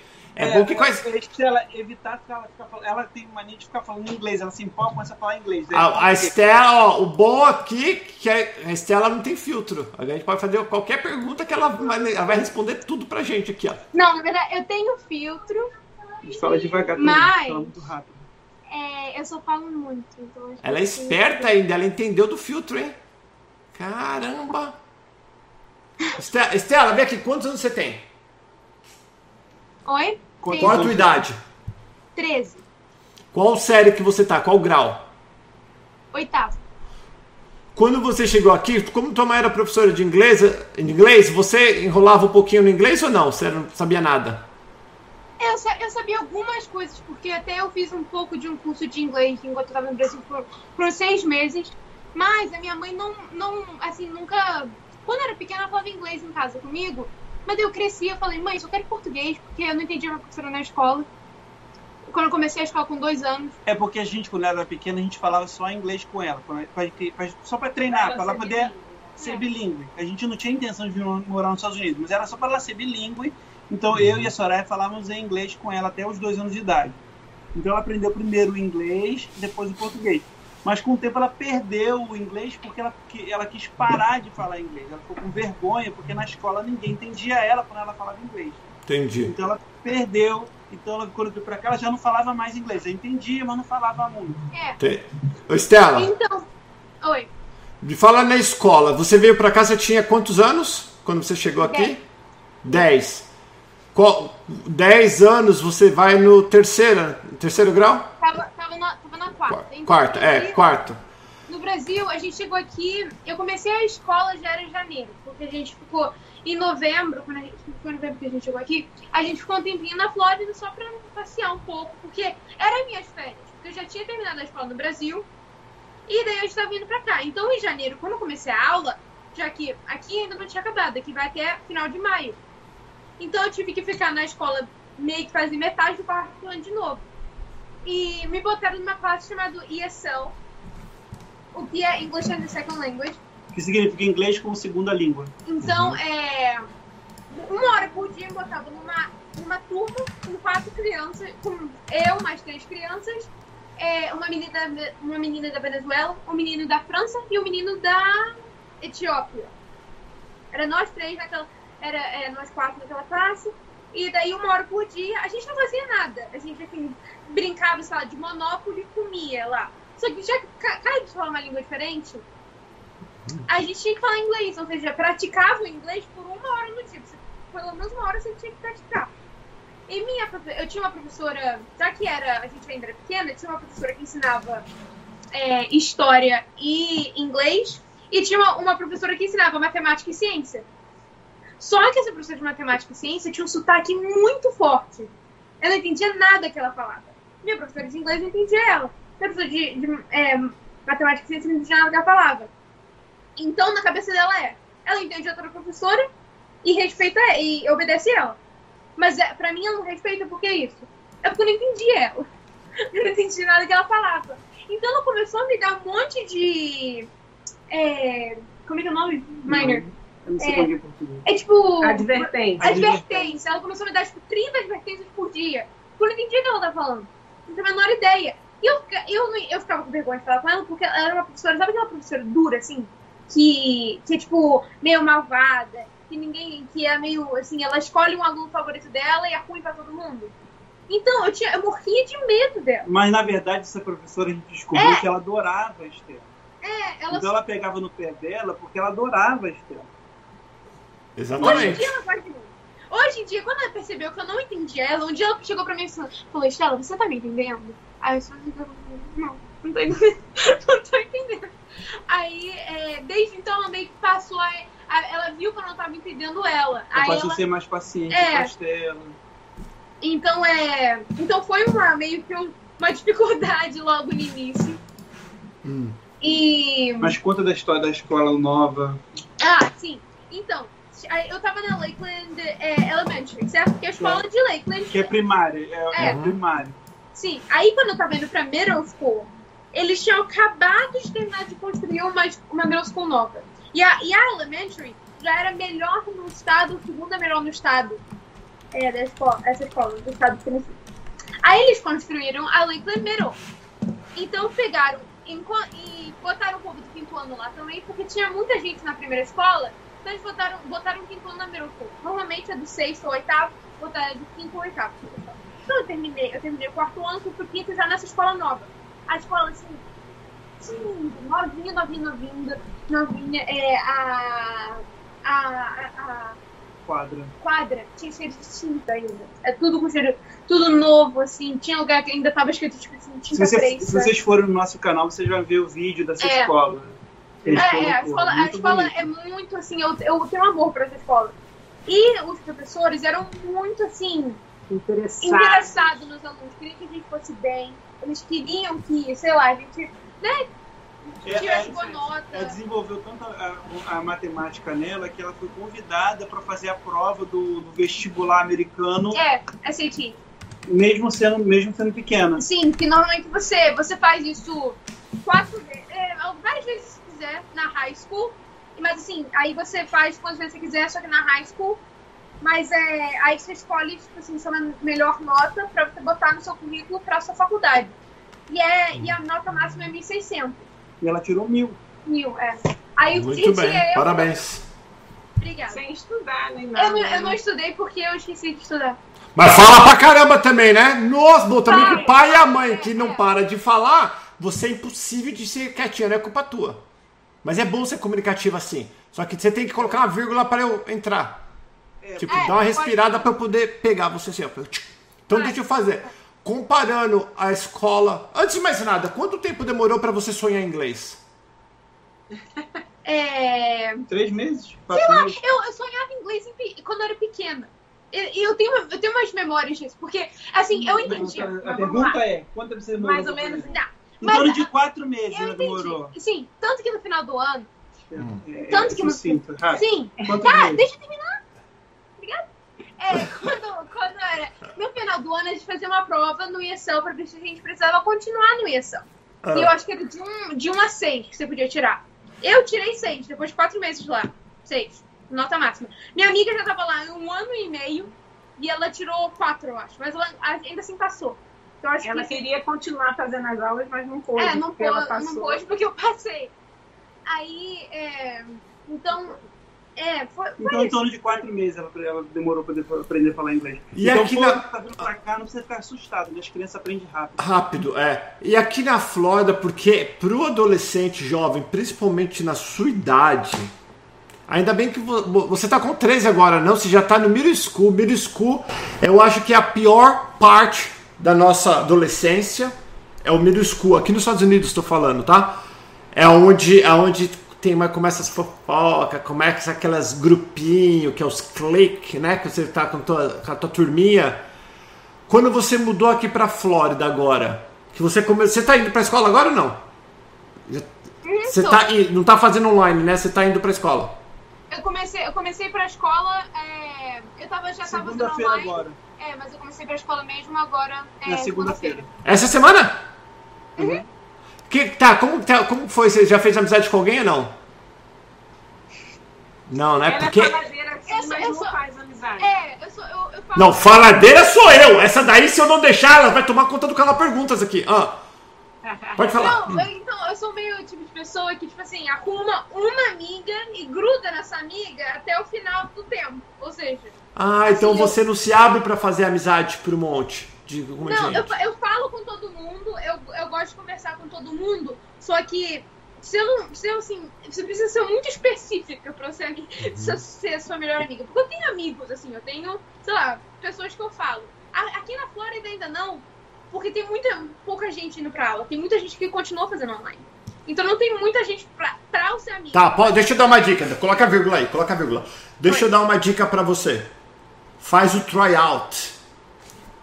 [SPEAKER 1] É, bom que com a
[SPEAKER 3] Estela evitar que ela ficar falando. Ela tem mania de ficar falando inglês, ela se empolga começa a falar inglês. Aí
[SPEAKER 1] A, a Estela, ó, o bom aqui que a Estela não tem filtro. A gente pode fazer qualquer pergunta que ela vai, ela vai responder tudo pra gente aqui, ó.
[SPEAKER 4] Não, na verdade, eu tenho filtro,
[SPEAKER 3] A gente fala devagar também,
[SPEAKER 4] Mas-
[SPEAKER 3] fala muito rápido.
[SPEAKER 4] é, eu só falo muito. Então acho que
[SPEAKER 1] Ela é esperta ainda, ela entendeu do filtro, hein? Caramba! Estela, Estela, vem aqui, quantos anos você tem?
[SPEAKER 4] Oi?
[SPEAKER 3] Quanto-
[SPEAKER 1] Qual a tua idade?
[SPEAKER 4] 13.
[SPEAKER 1] Qual série que você tá? Qual grau?
[SPEAKER 4] Oitavo.
[SPEAKER 1] Quando você chegou aqui, como tua mãe era professora de inglês, inglês, você enrolava um pouquinho no inglês ou não? Você não sabia nada?
[SPEAKER 4] Eu, sa- eu sabia algumas coisas, porque até eu fiz um pouco de um curso de inglês enquanto eu estava no Brasil por, por seis meses. Mas a minha mãe não, não, assim, nunca. Quando eu era pequena, ela falava inglês em casa comigo. Mas eu cresci, eu falei, mãe, só quero português, porque eu não entendia minha professora na escola. Quando eu comecei a escola com dois anos.
[SPEAKER 3] É porque a gente, quando era pequena, a gente falava só inglês com ela, pra- pra- pra- só para treinar, para ela poder ser bilíngue. A gente não tinha intenção de vir morar nos Estados Unidos, mas era só para ela ser bilíngue. Então eu e a Soraya falávamos em inglês com ela até os dois anos de idade. Então ela aprendeu primeiro o inglês, depois o português. Mas com o tempo ela perdeu o inglês porque ela, ela quis parar de falar inglês. Ela ficou com vergonha porque na escola ninguém entendia ela quando ela falava inglês.
[SPEAKER 1] Entendi.
[SPEAKER 3] Então ela perdeu. Então ela, quando veio pra cá, ela já não falava mais inglês. Ela entendia, mas não falava muito.
[SPEAKER 4] É.
[SPEAKER 1] Ô, Estela,
[SPEAKER 4] Então. Oi.
[SPEAKER 1] me fala na escola. Você veio pra cá, você tinha quantos anos quando você chegou aqui? Dez. Qual, dez anos você vai no terceiro, terceiro grau?
[SPEAKER 4] Quarta. Então,
[SPEAKER 1] Quarto, é, quarto.
[SPEAKER 4] No Brasil, a gente chegou aqui. Eu comecei a escola já era em janeiro, porque a gente ficou em novembro, quando a gente, foi em novembro que a gente chegou aqui, a gente ficou um tempinho na Flórida só pra passear um pouco, porque era minhas férias. Porque eu já tinha terminado a escola no Brasil, e daí eu estava vindo pra cá. Então, em janeiro, quando eu comecei a aula, já que aqui ainda não tinha acabado, aqui vai até final de maio. Então, eu tive que ficar na escola meio que fazer metade do quarto ano de novo. E me botaram numa classe chamada ESL, o que é English as a Second Language.
[SPEAKER 3] Que significa inglês como segunda língua.
[SPEAKER 4] Então, é. Uma hora por dia eu botava numa, numa turma com quatro crianças, com eu mais três crianças, é, uma, menina, da- uma menina da Venezuela, um menino da França e um menino da Etiópia. Era nós três naquela. Era é, nós quatro naquela classe. E daí, uma hora por dia, a gente não fazia nada. A gente, assim, brincava, sei lá, de Monopoly e comia lá. Só que já que ca- cada gente fala uma língua diferente, a gente tinha que falar inglês, ou seja, praticava o inglês por uma hora no dia. Pelo menos uma hora você tinha que praticar. E minha, eu tinha uma professora, já que era, a gente ainda era pequena, tinha uma professora que ensinava é, história e inglês, e tinha uma, uma professora que ensinava matemática e ciência. Só que essa professora de matemática e ciência tinha um sotaque muito forte. Eu não entendia nada que ela falava. Minha professora de inglês não entendia ela. Minha professora de, de, é, matemática e ciência não entendia nada ela falava. Então, na cabeça dela é, ela entende a outra professora e respeita e obedece ela. Mas é, pra mim ela não respeita por que isso? É porque eu não entendi ela. Eu não entendi nada que ela falava. Então ela começou a me dar um monte de. é, como é que é o nome? Minor.
[SPEAKER 3] Eu não sei
[SPEAKER 4] É.
[SPEAKER 3] como é que é.
[SPEAKER 4] É tipo.
[SPEAKER 2] Advertência.
[SPEAKER 4] Advertência. Ela começou a me dar tipo 30 advertências por dia. Eu não entendi o que ela tá falando. Não tenho a menor ideia. E eu, eu, eu ficava com vergonha de falar com ela porque ela era uma professora, sabe aquela professora dura, assim? Que, que é tipo meio malvada, que ninguém. que é meio assim, ela escolhe um aluno favorito dela e é ruim pra todo mundo. Então, eu, tinha, eu morria de medo dela.
[SPEAKER 3] Mas na verdade, essa professora a gente descobriu
[SPEAKER 4] É.
[SPEAKER 3] que ela adorava a Estela.
[SPEAKER 4] É, ela
[SPEAKER 3] Então ela pegava no pé dela porque ela adorava a Estela.
[SPEAKER 4] Hoje em
[SPEAKER 1] Exatamente.
[SPEAKER 4] dia ela gosta de mim. Hoje em dia, quando ela percebeu que eu não entendia ela, um dia ela chegou pra mim e falou, Estela, você tá me entendendo? Aí eu só não, não tô entendendo. não tô entendendo. Aí, é, desde então, ela meio que passou a, a- Ela viu que eu não tava entendendo ela.
[SPEAKER 3] Eu posso
[SPEAKER 4] ela,
[SPEAKER 3] ser mais paciente
[SPEAKER 4] É.
[SPEAKER 3] com a Estela.
[SPEAKER 4] então, é, então foi uma, meio que um- uma dificuldade logo no início.
[SPEAKER 1] Hum.
[SPEAKER 4] E.
[SPEAKER 3] Mas conta da história da escola nova.
[SPEAKER 4] Ah, sim. Então, eu tava na Lakeland é, Elementary, certo? Que é a escola de Lakeland.
[SPEAKER 3] Que é primária. É, é
[SPEAKER 4] É.
[SPEAKER 3] primária.
[SPEAKER 4] Sim, aí quando eu tava indo pra middle school, eles tinham acabado de terminar de construir uma, uma middle school nova. E a, e a elementary já era melhor no estado, segunda melhor no estado. É, da escola, essa escola, do estado Tennessee. Aí eles construíram a Lakeland Middle. Então pegaram e botaram o povo do quinto ano lá também, porque tinha muita gente na primeira escola, então eles botaram, botaram o quinto ano na school. Normalmente é do sexto ao oitavo, botaram do quinto ao oitavo. Então eu terminei, eu terminei o quarto ano, fui pro quinto já nessa escola nova. A escola, assim, sim, novinha, novinha, novinha, novinha, é, a, a, a, a
[SPEAKER 3] Quadra.
[SPEAKER 4] quadra tinha cheiro de tinta ainda. É tudo com cheiro, tudo novo, assim. Tinha lugar que ainda tava escrito, tipo assim,
[SPEAKER 3] Se,
[SPEAKER 4] tinta
[SPEAKER 3] você-
[SPEAKER 4] preta.
[SPEAKER 3] se vocês forem no nosso canal, vocês vão ver o vídeo dessa
[SPEAKER 4] É.
[SPEAKER 3] escola.
[SPEAKER 4] É, é, a escola, a escola
[SPEAKER 3] bonito.
[SPEAKER 4] é muito assim, eu, eu tenho amor por essa escola. E os professores eram muito assim,
[SPEAKER 2] Interessado.
[SPEAKER 4] interessados nos alunos, queriam que a gente fosse bem, eles queriam que, sei lá, a gente, né,
[SPEAKER 3] É,
[SPEAKER 4] tivesse
[SPEAKER 3] é,
[SPEAKER 4] boa nota.
[SPEAKER 3] Ela desenvolveu tanto a, a matemática nela que ela foi convidada para fazer a prova do, do vestibular americano,
[SPEAKER 4] É, SAT.
[SPEAKER 3] mesmo sendo, mesmo sendo pequena.
[SPEAKER 4] Sim, que normalmente você, você faz isso quatro vezes, é, várias vezes quiser na high school, mas assim, aí você faz quantas vezes você quiser, só que na high school. Mas é, aí você escolhe, tipo assim, sua melhor nota pra você botar no seu currículo pra sua faculdade. E, é, e a nota máxima é 1.600.
[SPEAKER 3] E ela tirou mil.
[SPEAKER 4] Mil, é. Aí o
[SPEAKER 1] Muito
[SPEAKER 4] Titi
[SPEAKER 1] bem,
[SPEAKER 4] é eu.
[SPEAKER 1] parabéns.
[SPEAKER 4] Obrigada.
[SPEAKER 2] Sem estudar, nem
[SPEAKER 4] Eu
[SPEAKER 2] nada.
[SPEAKER 4] não, eu
[SPEAKER 2] né?
[SPEAKER 4] não estudei porque eu esqueci de estudar.
[SPEAKER 1] Mas fala pra caramba também, né? Nossa, bom, também o pai e a mãe que não para de falar, você é impossível de ser quietinha, não é culpa tua. Mas é bom ser comunicativo assim. Só que você tem que colocar uma vírgula para eu entrar. Tipo,
[SPEAKER 4] É,
[SPEAKER 1] dá uma
[SPEAKER 4] pode-
[SPEAKER 1] respirada para eu poder pegar você assim, ó. Então
[SPEAKER 4] Vai.
[SPEAKER 1] deixa eu fazer. Comparando a escola. Antes de mais nada, quanto tempo demorou para você sonhar em inglês?
[SPEAKER 4] É.
[SPEAKER 3] Três meses? Quatro meses?
[SPEAKER 4] Eu, eu sonhava inglês em quando eu era pequena. E eu tenho, eu tenho umas memórias disso, porque, assim, eu entendi.
[SPEAKER 3] A pergunta
[SPEAKER 4] lá.
[SPEAKER 3] é, quanto você demorou?
[SPEAKER 2] Mais ou menos.
[SPEAKER 4] Não,
[SPEAKER 3] Em
[SPEAKER 4] mas
[SPEAKER 3] torno de quatro meses
[SPEAKER 4] eu
[SPEAKER 3] ela
[SPEAKER 4] entendi.
[SPEAKER 3] demorou.
[SPEAKER 4] Sim, tanto que no final do ano.
[SPEAKER 3] É,
[SPEAKER 4] Tanto que no-
[SPEAKER 3] sucinto, rápido.
[SPEAKER 4] Sim, tá, deixa eu terminar. Obrigada. É, quando, quando era. No final do ano, a gente fazia uma prova no ESL pra ver se a gente precisava continuar no ESL.
[SPEAKER 1] Ah.
[SPEAKER 4] E eu acho que era de um, de um a seis que você podia tirar. Eu tirei seis, depois de quatro meses lá. Seis. Nota máxima. Minha amiga já tava lá um ano e meio e ela tirou quatro, eu acho. Mas ela ainda assim passou. Eu acho
[SPEAKER 2] Ela
[SPEAKER 4] que.
[SPEAKER 2] queria continuar fazendo as aulas, mas não pôde.
[SPEAKER 4] É, não não pôde porque eu passei. Aí, é. Então. É, foi, foi
[SPEAKER 3] Então, em torno de quatro meses ela, ela demorou para aprender a falar inglês.
[SPEAKER 1] E
[SPEAKER 3] então,
[SPEAKER 1] aqui
[SPEAKER 3] pô,
[SPEAKER 1] na-
[SPEAKER 3] tá vindo pra cá, não precisa ficar assustado, né? As crianças aprendem rápido.
[SPEAKER 1] Rápido, é. E aqui na Flórida, porque pro adolescente jovem, principalmente na sua idade, ainda bem que vo- vo- você tá com 13 agora, não? Você já tá no middle school. Middle school, eu acho que é a pior parte da nossa adolescência é o middle school. Aqui nos Estados Unidos estou falando, tá? É onde, é onde tem mais começa as fofocas, começa aquelas grupinhos, que é os clique, né? Que você tá com, tua, com a tua turminha. Quando você mudou aqui pra Flórida agora, que você come... você tá indo pra escola agora ou não? Você tá não tá fazendo online, né? Você tá indo pra escola.
[SPEAKER 4] Eu comecei, eu comecei pra escola, é, eu tava, já tava fazendo
[SPEAKER 3] Segunda-feira
[SPEAKER 4] online.
[SPEAKER 3] agora.
[SPEAKER 4] É, mas eu comecei pra escola mesmo agora. É,
[SPEAKER 3] Na segunda-feira.
[SPEAKER 1] Essa semana?
[SPEAKER 3] Uhum.
[SPEAKER 1] Que, tá, como, tá, como foi? Você já fez amizade com alguém ou não? Não, né?
[SPEAKER 2] Ela
[SPEAKER 1] Porque.
[SPEAKER 2] é faladeira assim,
[SPEAKER 4] Eu sou- eu
[SPEAKER 2] não
[SPEAKER 4] sou-
[SPEAKER 2] faz amizade.
[SPEAKER 4] É, eu sou, eu, eu falo.
[SPEAKER 1] Não, faladeira sou eu! Essa daí, se eu não deixar, ela vai tomar conta do canal Perguntas aqui. Ah, pode falar.
[SPEAKER 4] Não, eu- então, eu sou meio tipo de pessoa que, tipo assim, arruma uma amiga e gruda nessa amiga até o final do tempo. Ou seja,
[SPEAKER 1] Ah, então
[SPEAKER 4] Assim, eu-
[SPEAKER 1] você não se abre pra fazer amizade por um monte de, de
[SPEAKER 4] não, eu, eu falo com todo mundo, eu, eu gosto de conversar com todo mundo, só que se eu se eu, assim, você precisa ser muito específica pra você ami- ser, sua melhor amiga. Porque eu tenho amigos, assim, eu tenho, sei lá, pessoas que eu falo. Aqui na Flórida ainda não, porque tem muita, pouca gente indo pra aula, tem muita gente que continua fazendo online. Então não tem muita gente pra, pra ser amiga.
[SPEAKER 1] Tá, pode, deixa eu dar uma dica. Coloca a vírgula aí, coloca a vírgula. Deixa eu dar uma dica pra você. Faz o tryout.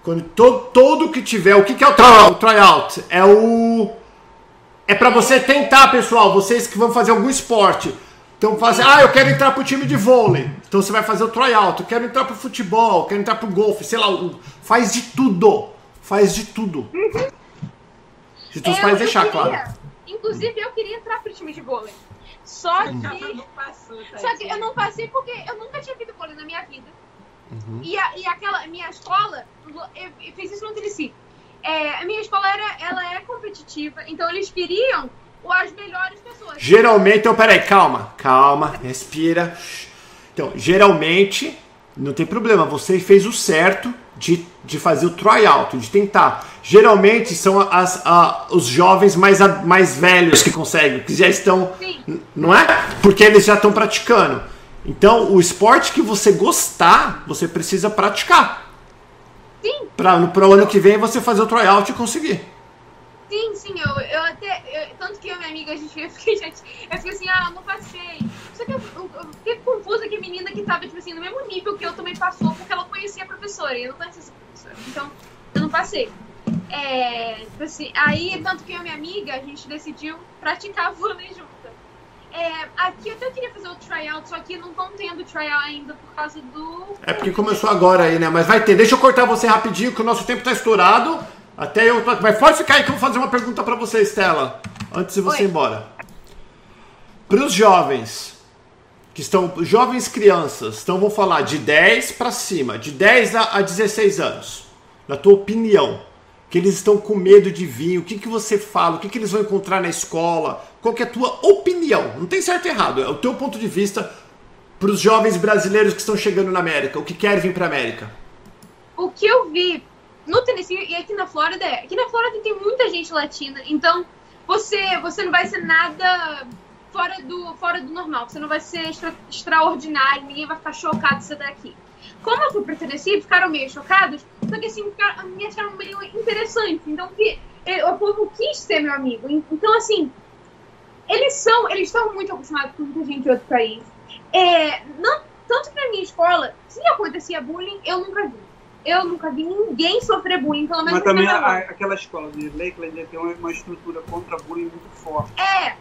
[SPEAKER 1] Quando todo, todo que tiver, o que, que é o tryout? O tryout é o é pra você tentar, pessoal, vocês que vão fazer algum esporte. Então fazer, ah, eu quero entrar pro time de vôlei. Então você vai fazer o tryout. Eu quero entrar pro futebol, quero entrar pro golfe, sei lá, faz de tudo. Faz de tudo. Se teus
[SPEAKER 4] Eu-
[SPEAKER 1] pais deixar,
[SPEAKER 4] queria-
[SPEAKER 1] claro.
[SPEAKER 4] Inclusive, eu queria entrar pro time de vôlei. Só que.
[SPEAKER 2] não passou,
[SPEAKER 4] Só que eu não passei porque eu nunca tinha visto vôlei na minha vida.
[SPEAKER 1] Uhum.
[SPEAKER 4] E, a, e aquela minha escola, eu, eu fiz isso no Tennessee. É, a minha escola era, ela é competitiva, então eles queriam as melhores pessoas.
[SPEAKER 1] Geralmente, então, peraí, calma, calma, respira. Então, geralmente, não tem problema, você fez o certo de, de fazer o tryout, de tentar. Geralmente são as, a- os jovens mais, a- mais velhos que conseguem, que já estão.
[SPEAKER 4] Sim.
[SPEAKER 1] Não é? Porque eles já estão praticando. Então, o esporte que você gostar, você precisa praticar.
[SPEAKER 4] Sim.
[SPEAKER 1] Para o ano que vem você fazer o tryout e conseguir.
[SPEAKER 4] Sim, sim, eu, eu até. eu- tanto que eu e minha amiga, a gente eu fiquei, gente, eu fiquei assim, ah, eu não passei. Só que eu, eu- eu fiquei confusa que a menina que tava, tipo assim, no mesmo nível que eu também passou, porque ela conhecia a professora, e eu não conhecia essa professora. Então, eu não passei. É, tipo assim, aí, tanto que eu e minha amiga, a gente decidiu praticar vôlei junto. É, aqui eu até queria fazer o tryout, só que não estão tendo tryout ainda por causa do.
[SPEAKER 1] É porque começou agora aí, né? Mas vai ter. Deixa eu cortar você rapidinho, que o nosso tempo tá estourado. Até eu. Mas pode ficar aí que eu vou fazer uma pergunta pra você, Estela. Antes de você ir
[SPEAKER 4] Oi.
[SPEAKER 1] embora. Para os jovens, que estão. Jovens crianças, então vou falar de 10 pra cima, de 10 a, a 16 anos. Na tua opinião, que eles estão com medo de vir, o que, que você fala, o que, que eles vão encontrar na escola? Qual que é a tua opinião? Não tem certo e errado, é o teu ponto de vista para os jovens brasileiros que estão chegando na América, o que querem vir para América.
[SPEAKER 4] o que eu vi no Tennessee e aqui na Flórida é. Aqui na Flórida tem muita gente latina, então você, você não vai ser nada fora do, fora do normal. Você não vai ser extra- extraordinário, ninguém vai ficar chocado de você daqui. Como eu fui pro Tennessee, ficaram meio chocados, só que assim, ficaram, me acharam meio interessante. Então, que eh, o povo quis ser meu amigo. Então, assim, eles são, eles estão muito acostumados com muita gente de outro país. É, não, tanto que na minha escola, se acontecia bullying, eu nunca vi. Eu nunca vi ninguém sofrer bullying, pelo menos
[SPEAKER 3] Mas também a- aquela escola de Lakeland tem uma, estrutura contra bullying muito forte.
[SPEAKER 4] É.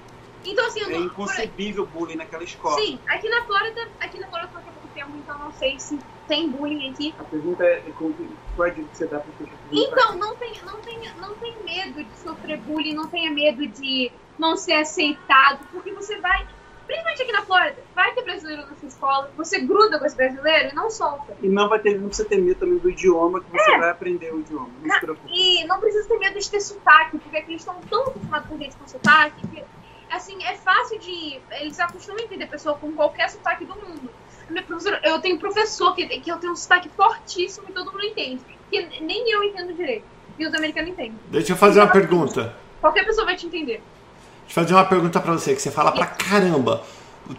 [SPEAKER 4] Então, assim, eu
[SPEAKER 3] É
[SPEAKER 4] não-
[SPEAKER 3] inconcebível bullying naquela escola.
[SPEAKER 4] Sim, aqui na Flórida, aqui na Flórida então não sei se tem bullying aqui.
[SPEAKER 3] A pergunta é, é qual é a dica que você dá para
[SPEAKER 4] Então, não tem, não, tem, não tem medo de sofrer bullying, não tenha medo de não ser aceitado, porque você vai, principalmente aqui na Flórida, vai ter brasileiro na sua escola, você gruda com esse brasileiro e não solta.
[SPEAKER 3] E não vai ter, não precisa ter medo também do idioma que
[SPEAKER 4] É.
[SPEAKER 3] você vai aprender o idioma. Não se preocupe.
[SPEAKER 4] E não precisa ter medo de ter sotaque, porque aqui eles estão tão acostumados com gente com sotaque que, assim, é fácil de. Eles acostumam a entender a pessoa com qualquer sotaque do mundo. Minha professora, eu tenho professor que, que eu tenho um sotaque fortíssimo e todo mundo entende. Que nem eu entendo direito. E os americanos entendem.
[SPEAKER 1] Deixa eu fazer uma pergunta.
[SPEAKER 4] Qualquer pessoa vai te entender.
[SPEAKER 1] Deixa eu fazer uma pergunta para você, que você fala pra caramba.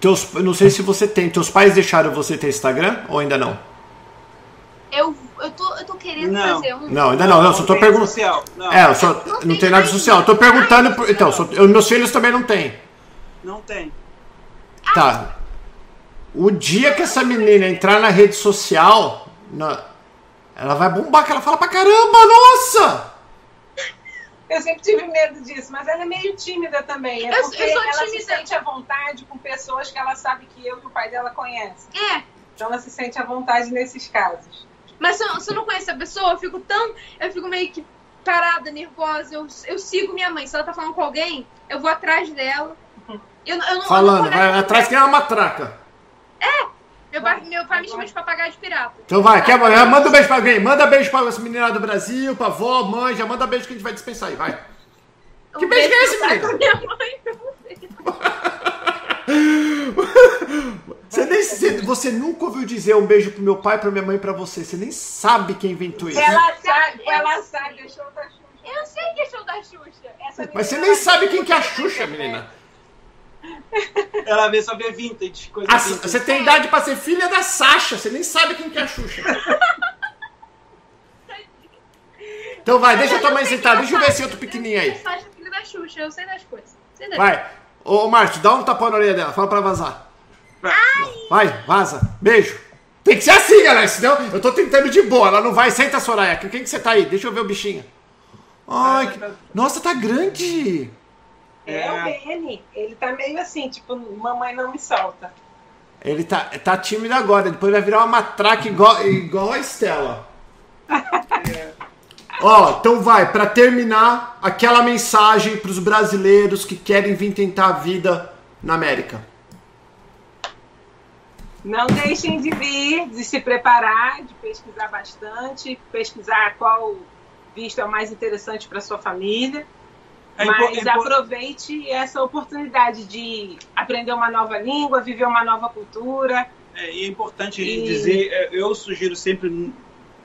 [SPEAKER 1] Teus, eu não sei se você tem. Teus pais deixaram você ter Instagram ou ainda não?
[SPEAKER 4] Eu, eu, tô, eu tô querendo
[SPEAKER 3] Não.
[SPEAKER 4] fazer um.
[SPEAKER 1] Não, ainda não. Eu só tô perguntando.
[SPEAKER 3] Não,
[SPEAKER 1] É, eu só, não tem nada social. Eu tô perguntando. por- Então, só- eu- meus filhos também não têm.
[SPEAKER 3] não tem.
[SPEAKER 1] Tá. O dia que essa menina entrar na rede social, na- ela vai bombar, que ela fala pra caramba, nossa!
[SPEAKER 2] Eu sempre tive medo disso, mas ela é meio tímida também. É
[SPEAKER 4] Eu-
[SPEAKER 2] porque
[SPEAKER 4] eu sou
[SPEAKER 2] ela se
[SPEAKER 4] tímida.
[SPEAKER 2] sente à vontade com pessoas que ela sabe que eu e o pai dela conhecem.
[SPEAKER 4] É,
[SPEAKER 2] Então ela se sente à vontade nesses casos.
[SPEAKER 4] mas se eu, se eu não conheço a pessoa, eu fico tão. Eu fico meio que parada, nervosa. Eu, eu sigo minha mãe. Se ela tá falando com alguém, eu vou atrás dela. Eu, não- eu não, eu
[SPEAKER 1] Falando, vai atrás que é uma matraca.
[SPEAKER 4] Meu pai, meu pai me chama de papagaio de pirata.
[SPEAKER 1] Então vai, quer, manda um beijo pra alguém. Manda beijo pra essa menina do Brasil, pra avó, mãe, já manda beijo que a gente vai dispensar aí, vai. Que
[SPEAKER 4] Um
[SPEAKER 1] beijo que é esse,
[SPEAKER 4] pra minha mãe, pra você.
[SPEAKER 1] Nem, você, você nunca ouviu dizer um beijo pro meu pai, pra minha mãe e pra você. Você nem sabe quem inventou isso.
[SPEAKER 2] Ela sabe, ela sabe, é show da Xuxa.
[SPEAKER 4] Eu sei que é show da Xuxa.
[SPEAKER 2] Essa
[SPEAKER 1] Mas você nem sabe quem que é a Xuxa, menina.
[SPEAKER 3] Ela vê só vê vintage, coisa
[SPEAKER 1] A-
[SPEAKER 3] vintage.
[SPEAKER 1] você tem idade pra ser filha da Sasha, você nem sabe quem que é a Xuxa. Então vai, deixa a tua mãe sentar, deixa eu ver esse outro pequenininho aí.
[SPEAKER 4] Sasha é filha da Xuxa, eu sei das coisas. Sei das
[SPEAKER 1] Vai. Ô, ô Márcio, dá um tapão na orelha dela, fala pra vazar. Vai, vaza. Beijo. Tem que ser assim, galera, senão eu tô tentando de boa. Ela não vai. Senta, Soraya. Quem que você tá aí? Deixa eu ver o bichinho. Ai, que... Nossa, tá grande.
[SPEAKER 2] É o Benny. Ele tá meio assim, tipo, mamãe não me solta.
[SPEAKER 1] Ele tá, tá tímido agora, depois vai virar uma matraca igual, igual a Estela. Ó, então vai, para terminar, aquela mensagem para os brasileiros que querem vir tentar a vida na América.
[SPEAKER 2] Não deixem de vir, de se preparar, de pesquisar bastante, pesquisar qual visto é o mais interessante para sua família. É mas é aproveite essa oportunidade de aprender uma nova língua, viver uma nova cultura.
[SPEAKER 3] É, e é importante e... dizer, é, eu sugiro sempre,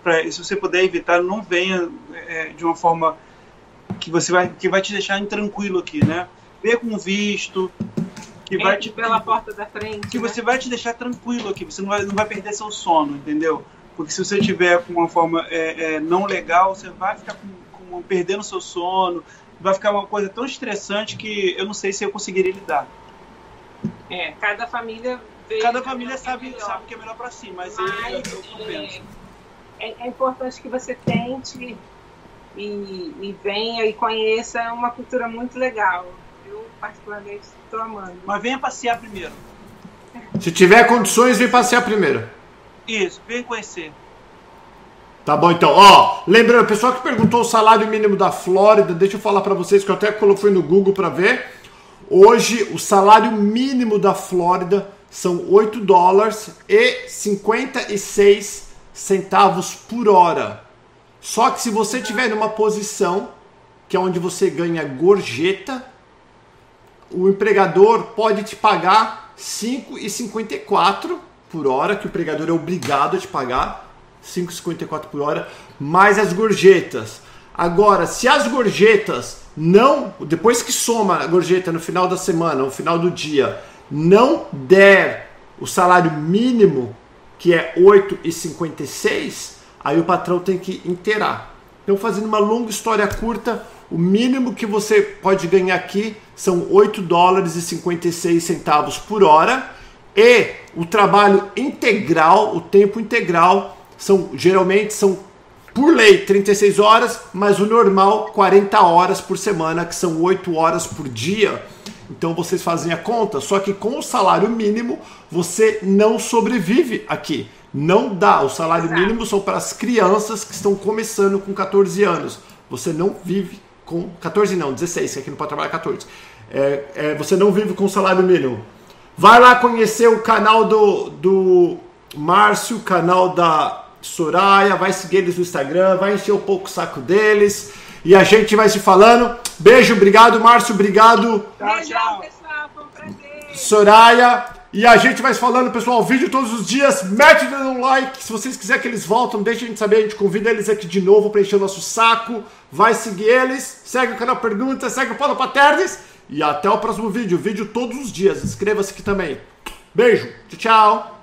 [SPEAKER 3] pra, se você puder evitar, não venha é, de uma forma que você vai que vai te deixar intranquilo aqui, né? Venha com visto,
[SPEAKER 2] que vai te pela porta da frente,
[SPEAKER 3] que né? você vai te deixar tranquilo aqui, você não vai, não vai perder seu sono, entendeu? Porque se você tiver com uma forma é, é, não legal, você vai ficar com, com, perdendo seu sono, vai ficar uma coisa tão estressante que eu não sei se eu conseguiria lidar.
[SPEAKER 2] É, cada família
[SPEAKER 3] cada família sabe, sabe o que é melhor para si, mas, mas eu, eu,
[SPEAKER 2] eu é, é, importante que você tente e, e venha e conheça uma cultura muito legal. Eu particularmente estou amando.
[SPEAKER 3] Mas venha passear primeiro.
[SPEAKER 1] Se tiver condições, vem passear primeiro.
[SPEAKER 3] Isso, vem conhecer.
[SPEAKER 1] Tá bom, então. Ó, lembrando, o pessoal que perguntou o salário mínimo da Flórida, deixa eu falar para vocês que eu até coloquei no Google para ver. Hoje, o salário mínimo da Flórida são 8 dólares e 56 centavos por hora. Só que se você tiver numa posição que é onde você ganha gorjeta, o empregador pode te pagar 5,54 por hora, que o empregador é obrigado a te pagar 5,54 por hora, mais as gorjetas. Agora, se as gorjetas não, depois que soma a gorjeta no final da semana, no final do dia, não der o salário mínimo, que é 8,56, aí o patrão tem que inteirar. Então, fazendo uma longa história curta, o mínimo que você pode ganhar aqui são 8 dólares e 56 centavos por hora e o trabalho integral, o tempo integral, são geralmente são por lei 36 horas, mas o normal 40 horas por semana, que são 8 horas por dia. Então vocês fazem a conta, só que com o salário mínimo você não sobrevive aqui. Não dá. O salário Exato. mínimo são para as crianças que estão começando com 14 anos. Você não vive com 14 não, 16, que aqui não pode trabalhar 14. É, é, você não vive com salário mínimo. Vai lá conhecer o canal do, do Márcio, canal da Soraya, vai seguir eles no Instagram, vai encher um pouco o saco deles. E a gente vai se falando. Beijo, obrigado, Márcio, obrigado.
[SPEAKER 2] Tchau, tchau. pessoal, foi um prazer.
[SPEAKER 1] Soraya. E a gente vai se falando, pessoal, vídeo todos os dias. Mete no like. Se vocês quiserem que eles voltem, deixa a gente saber. A gente convida eles aqui de novo para encher o nosso saco. Vai seguir eles. Segue o canal Pergunta, segue o Paulo Paternes. E até o próximo vídeo. Vídeo todos os dias. Inscreva-se aqui também. Beijo. Tchau, tchau.